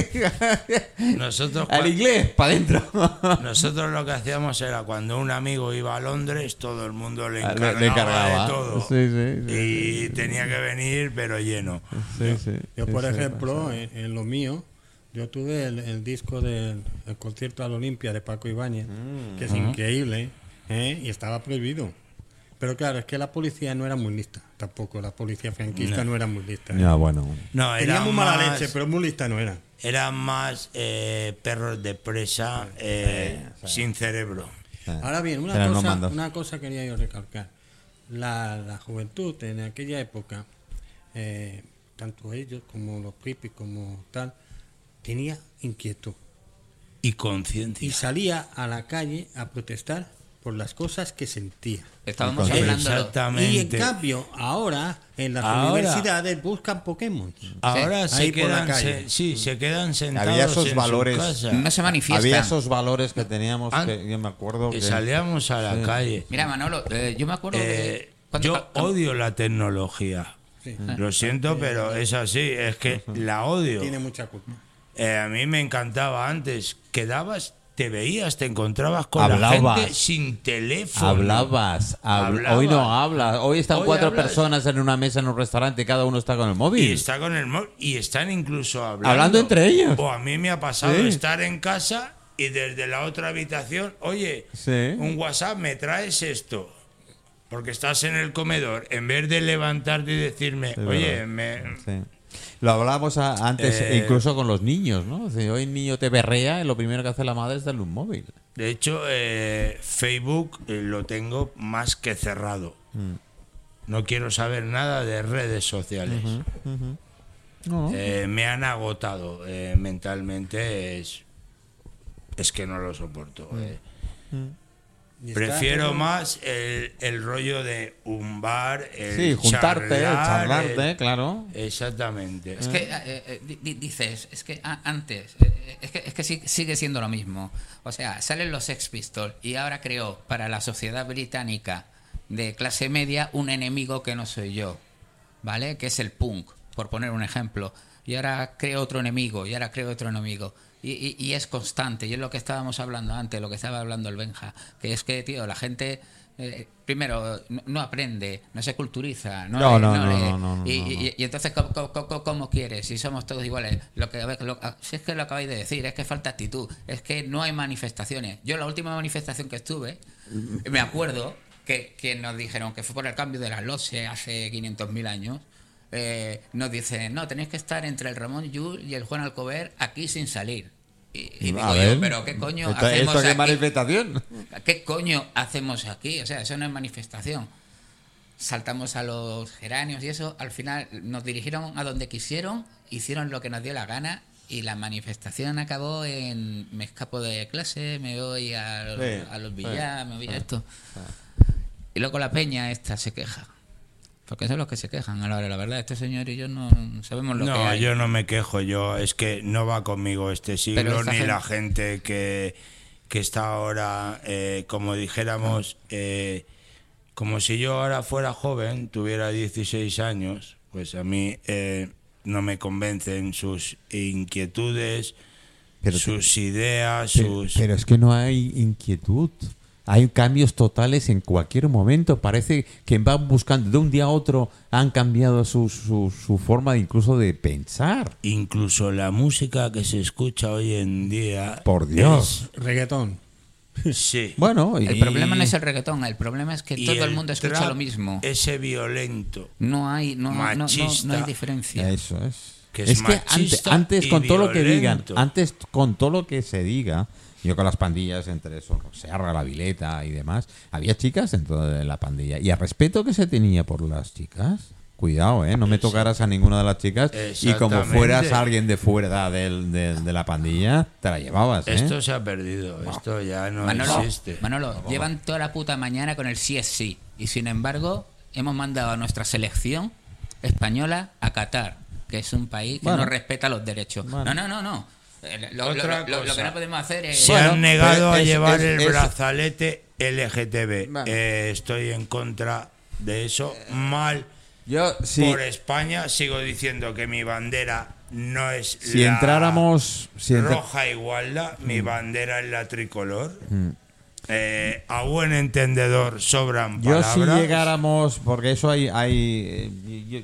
Nosotros, al inglés, para adentro. *laughs* nosotros lo que hacíamos era cuando un amigo iba a Londres, todo el mundo le Ah, encargaba, le- le cargaba. de todo. Sí, sí, sí, y tenía que venir, pero lleno. Sí, sí, Yo, sí, por sí, ejemplo, en, en lo mío, yo tuve el, el disco del el concierto al Olimpia de Paco Ibáñez, Mm. que es increíble, ¿eh? y estaba prohibido. Pero claro, es que la policía no era muy lista, tampoco. La policía franquista no, era muy lista. ¿eh? Ya, bueno. No, Tenía era muy mala más, leche, pero muy lista no era. eran más eh, perros de presa eh, sin cerebro. Ahora bien, una cosa, una cosa quería yo recalcar. La, la juventud en aquella época, eh, tanto ellos como los hippies como tal, tenía inquietud. Y Y conciencia. salía a la calle a protestar por las cosas que sentía. Estábamos hablando. Exactamente. Y en cambio, ahora en las Ahora- universidades buscan Pokémon. Ahora se por la quedan, calle. se- sí, se quedan sentados Había esos en valores. su casa. No se manifiestan. Había esos valores que teníamos Ah, que yo me acuerdo que salíamos a la calle. Mira, Manolo, eh, yo me acuerdo Eh, cuando yo odio la tecnología. Lo siento, pero es así. Es que la odio. Tiene mucha culpa. Eh, a mí me encantaba antes. Quedabas, te veías, te encontrabas con Hablabas. la gente sin teléfono. hablabas, habl- Hablaba. hoy no hablas, hoy están Hoy cuatro hablas. personas en una mesa en un restaurante y cada uno está con el móvil. Y está con el móvil. Y están incluso hablando. Hablando entre ellos. O a mí me ha pasado Sí. estar en casa y desde la otra habitación, oye, Sí. un WhatsApp, me traes esto. Porque estás en el comedor. En vez de levantarte y decirme, oye, me, Sí. Lo hablábamos a- antes, Eh, incluso con los niños, ¿no? Si hoy el niño te berrea y lo primero que hace la madre es darle un móvil. De hecho, eh, Facebook eh, lo tengo más que cerrado. Mm. No quiero saber nada de redes sociales. No. Eh, me han agotado mentalmente. Es, es que no lo soporto. Mm. eh. Prefiero más el, el rollo de un bar, el sí, juntarte, charlar, charlarte, el- claro. Exactamente. Es que eh, eh, di- di- dices, es que antes, eh, es que, es que sigue siendo lo mismo. O sea, salen los Sex Pistols y ahora creo para la sociedad británica de clase media un enemigo que no soy yo, ¿vale? Que es el punk, por poner un ejemplo. y ahora creo otro enemigo, y ahora creo otro enemigo. Y, y- y es constante, y es lo que estábamos hablando antes, lo que estaba hablando el Benja, que es que, tío, la gente, eh, primero, no, no aprende, no se culturiza, no, No, lee, no, no, lee. no, no, no, y, no, y- y entonces, ¿cómo, cómo- cómo- quieres? Si somos todos iguales. Lo que, a ver, lo- ah, si es que lo acabáis de decir, es que falta actitud, es que no hay manifestaciones. Yo la última manifestación que estuve, me acuerdo que, que nos dijeron que fue por el cambio de las LOSE hace 500.000 años. eh, nos dicen, no, tenéis que estar entre el Ramón Llull y el Juan Alcover aquí sin salir. Y, y digo yo, pero ¿qué coño ¿esto- hacemos ¿Esto qué aquí? manifestación? ¿Qué coño hacemos aquí? O sea, eso no es manifestación. Saltamos a los geranios y eso. Al final nos dirigieron a donde quisieron, hicieron lo que nos dio la gana y la manifestación acabó en me escapo de clase, me voy a, los- Sí, a los sí, billar, me voy a esto. Y luego la peña esta se queja. Porque son los que se quejan. A la hora, la verdad, este señor y yo no sabemos lo que No, yo no me quejo, yo es que no va conmigo este siglo ni gente- la gente que, que está ahora, eh, como dijéramos, eh, como si yo ahora fuera joven, tuviera 16 años, pues a mí eh, no me convencen sus inquietudes, Pero- sus ideas, Pero, sus... pero es que no hay inquietud. Hay cambios totales en cualquier momento. Parece que van buscando, de un día a otro, han cambiado su, su, su forma incluso de pensar. Incluso la música que se escucha hoy en día... Por Dios. Reggaetón. es- sí. Bueno, y, El problema no es el reggaetón, el problema es que Y todo el mundo escucha trap, lo mismo. Ese violento. No hay, no, no- no- no, machista, hay diferencia. Eso es. Que es que antes, machista antes con todo lo que digan, violento. antes con todo lo que se diga, yo con las pandillas, entre eso, Serra, la Vileta y demás, había chicas dentro de la pandilla. Y el respeto que se tenía por las chicas, cuidado, ¿eh? No me tocaras a ninguna de las chicas y como fueras alguien de fuera del- de, de la pandilla, te la llevabas, ¿eh? Esto se ha perdido, esto ya no Manolo, existe. Manolo, llevan toda la puta mañana con el sí es sí. Y sin embargo, hemos mandado a nuestra selección española a Qatar, que es un país que Bueno. no respeta los derechos. Bueno. No, no, no, no. Eh, Lo, lo- Otra lo- lo- lo cosa. que no podemos hacer es... Se Bueno, han negado a es- llevar es- el es- brazalete LGTB. Bueno. Eh, estoy en contra de eso. Mal Yo, por España. Sigo diciendo que mi bandera no es si la entráramos... Si entra- roja igualdad, mi Mm. bandera es la tricolor. Eh, a buen entendedor sobran Yo palabras. si llegáramos, porque eso hay, hay yo-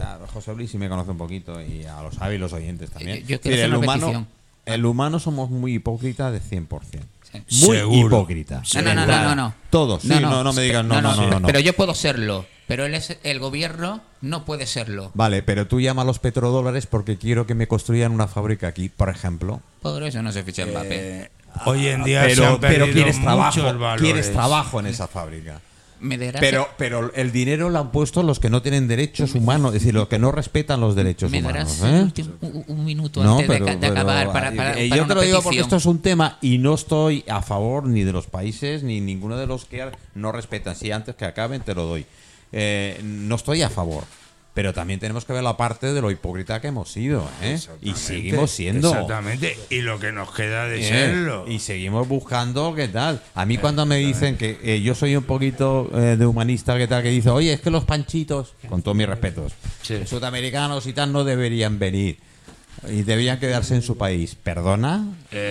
a José Luis sí me conoce un poquito y a los sabe y los oyentes también. Yo- yo quiero Mire, hacer el una humano, petición. el humano somos muy hipócritas de 100%. Sí. Muy Seguro. hipócrita. No, no, no, no, no, no. Todos, sí, no, no, me digas no, no, no, no, no. Pero yo puedo serlo. Pero él es el gobierno no puede serlo. Vale, pero tú llama a los petrodólares porque quiero que me construyan una fábrica aquí, por ejemplo. Por eso no se ficha Mbappé. Eh, hoy en día se Pero, han pero quieres trabajo, quieres trabajo en esa fábrica. Me darás- Pero, pero el dinero lo han puesto los que no tienen derechos humanos, es decir, los que no respetan los derechos me humanos. darás ¿eh? último- un- un minuto No, antes de pero- ca- de, pero, acabar para, para- eh, para yo te lo digo porque esto es un tema y no estoy a favor ni de los países ni ninguno de los que no respetan. Si antes que acaben te lo doy. Eh, no estoy a favor. Pero también tenemos que ver la parte de lo hipócrita que hemos sido. ¿eh? Y seguimos siendo. Exactamente. Y lo que nos queda de Eh, serlo. Y seguimos buscando qué tal. A mí cuando me dicen que eh, yo soy un poquito eh, de humanista, qué tal, que dice, oye, es que los panchitos, con todos mis respetos, Sí. sudamericanos y tal, no deberían venir. Y deberían quedarse en su país. ¿Perdona?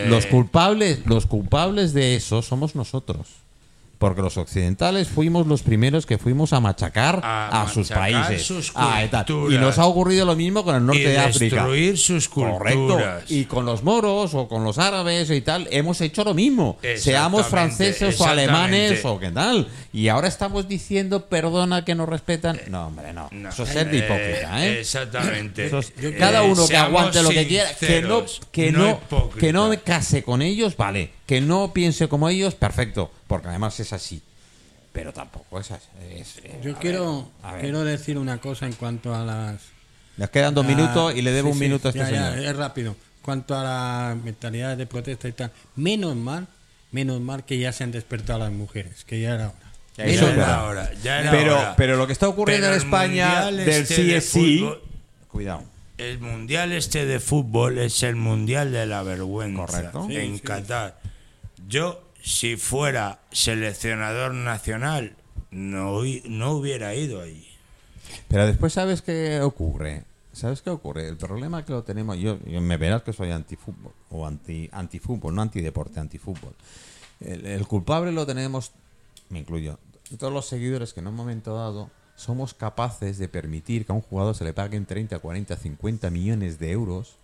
Los culpables, los culpables de eso somos nosotros. Porque los occidentales fuimos los primeros que fuimos a machacar A a, sus países. sus Ah, y tal. Y nos ha ocurrido lo mismo con el norte y de África. destruir sus culturas. Correcto. Y con los moros o con los árabes y tal, hemos hecho lo mismo. Seamos franceses o alemanes o qué tal. Y ahora estamos diciendo, perdona que nos respetan. No, hombre, no. No. Eso es ser de hipócrita, ¿eh? Exactamente. Eso es- Eh, cada uno que aguante lo que quiera, que no, que no, que no me case con ellos, vale. Que no piense como ellos, perfecto. Porque además es así. Pero tampoco es así. es- eh, Yo a quiero, ver, a ver. quiero decir una cosa en cuanto a las... Les quedan dos minutos y le debo sí, un sí, minuto a este ya, es rápido. Cuanto a las mentalidades de protesta y tal, menos mal, menos mal que ya se han despertado las mujeres, que ya era hora. Ya es era hora, ya era pero, hora. pero lo que está ocurriendo Pero en España del este sí de es sí. fútbol- Cuidado. El mundial este de fútbol es el mundial de la vergüenza Correcto. en Sí, sí. Qatar. Yo, si fuera seleccionador nacional, no, no hubiera ido allí. Pero después, ¿sabes qué ocurre? ¿Sabes qué ocurre? El problema que lo tenemos, yo, yo me verás que soy antifútbol, o anti antifútbol, no antideporte, antifútbol. El, el culpable lo tenemos, me incluyo, todos los seguidores que en un momento dado somos capaces de permitir que a un jugador se le paguen 30, 40, 50 millones de euros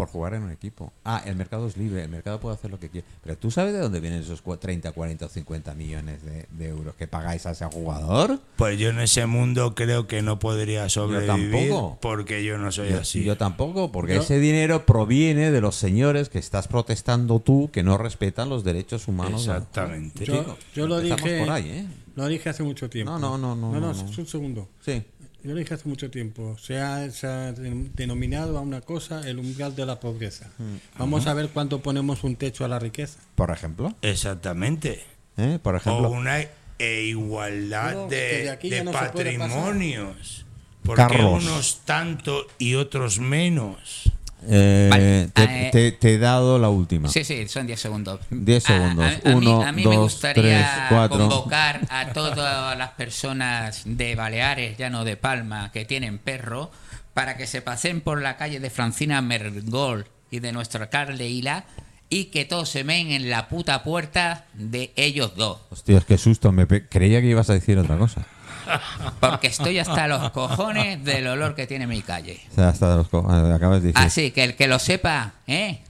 por jugar en un equipo. Ah, el mercado es libre, el mercado puede hacer lo que quiere. Pero tú sabes de dónde vienen esos cua- 30, 40 o 50 millones de, de euros que pagáis a ese jugador. Pues yo en ese mundo creo que no podría sobrevivir tampoco. porque yo no soy Yo, así. yo tampoco, porque Yo- ese dinero proviene de los señores que estás protestando tú que no respetan los derechos humanos. Exactamente. Yo, yo lo dije. por ahí, ¿eh? Lo dije hace mucho tiempo. No, no, no, no, No, no, no, no. es un segundo. Sí. Yo lo dije hace mucho tiempo. Se ha, se ha den- denominado a una cosa el umbral de la pobreza. Mm. Vamos a ver cuándo ponemos un techo a la riqueza. Por ejemplo. Exactamente. ¿eh? Por ejemplo. O una e igualdad No, que de, no patrimonios. Porque Carlos. unos tanto y otros menos. Eh, Vale, te, eh, te- te he dado la última. Sí, sí, son 10 segundos. 10 segundos. A, a- a mí- Uno, a mí, me gustaría tres, convocar a todas las personas de Baleares, ya no de Palma, que tienen perro, para que se pasen por la calle de Francina Mergol y de nuestro alcalde Hila y que todos se ven en la puta puerta de ellos dos. Hostias, qué susto. Me creía que ibas a decir otra cosa. Porque estoy hasta los cojones del olor que tiene mi calle. O sea, hasta los co- eh, acabas de decir. Así que el que lo sepa, ¿eh?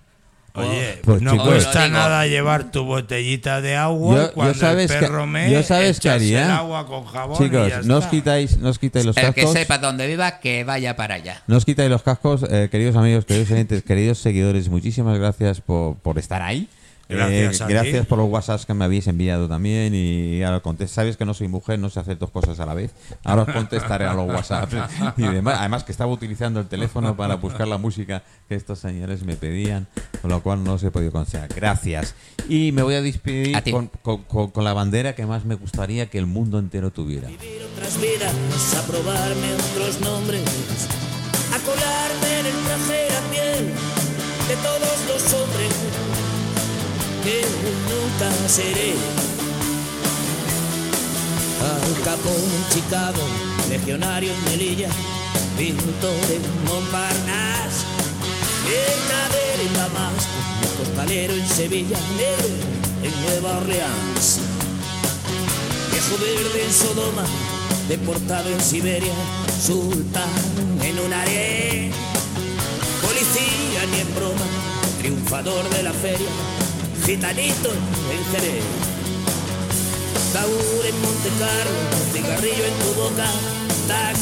Oye, Pues, no chicos. cuesta nada llevar tu botellita de agua Yo- y cuando yo sabes el que- perro me yo sabes que haría. el agua con jabón y Chicos, ya no os quitáis, no os quitáis los El que cascos. sepa dónde viva, que vaya para allá. No os quitáis los cascos, eh, queridos amigos, queridos oyentes, queridos seguidores. Muchísimas gracias por, por estar ahí. Gracias Eh, gracias por los WhatsApps que me habéis enviado también. Y ahora contest- Sabes que no soy mujer, no sé hacer dos cosas a la vez. Ahora os contestaré a los WhatsApps y demás. Además, que estaba utilizando el teléfono para buscar la música que estos señores me pedían, con lo cual no os he podido conseguir. Gracias. Y me voy a despedir A con, con- con- con la bandera que más me gustaría que el mundo entero tuviera. vivir otras vidas, a probarme otros nombres, a colarme en el traje piel de todos los hombres que nunca seré. Al Capone en Chicago, legionario en Melilla, pintor en Montparnasse, mercader en Damasco, costalero en Sevilla, negro en Nueva Orleans. Viejo verde en Sodoma, deportado en Siberia, sultán en un harén. Policía ni en broma, triunfador de la feria, gitanito en Jerez. Taur en Monte Carlo, cigarrillo en tu boca, taxi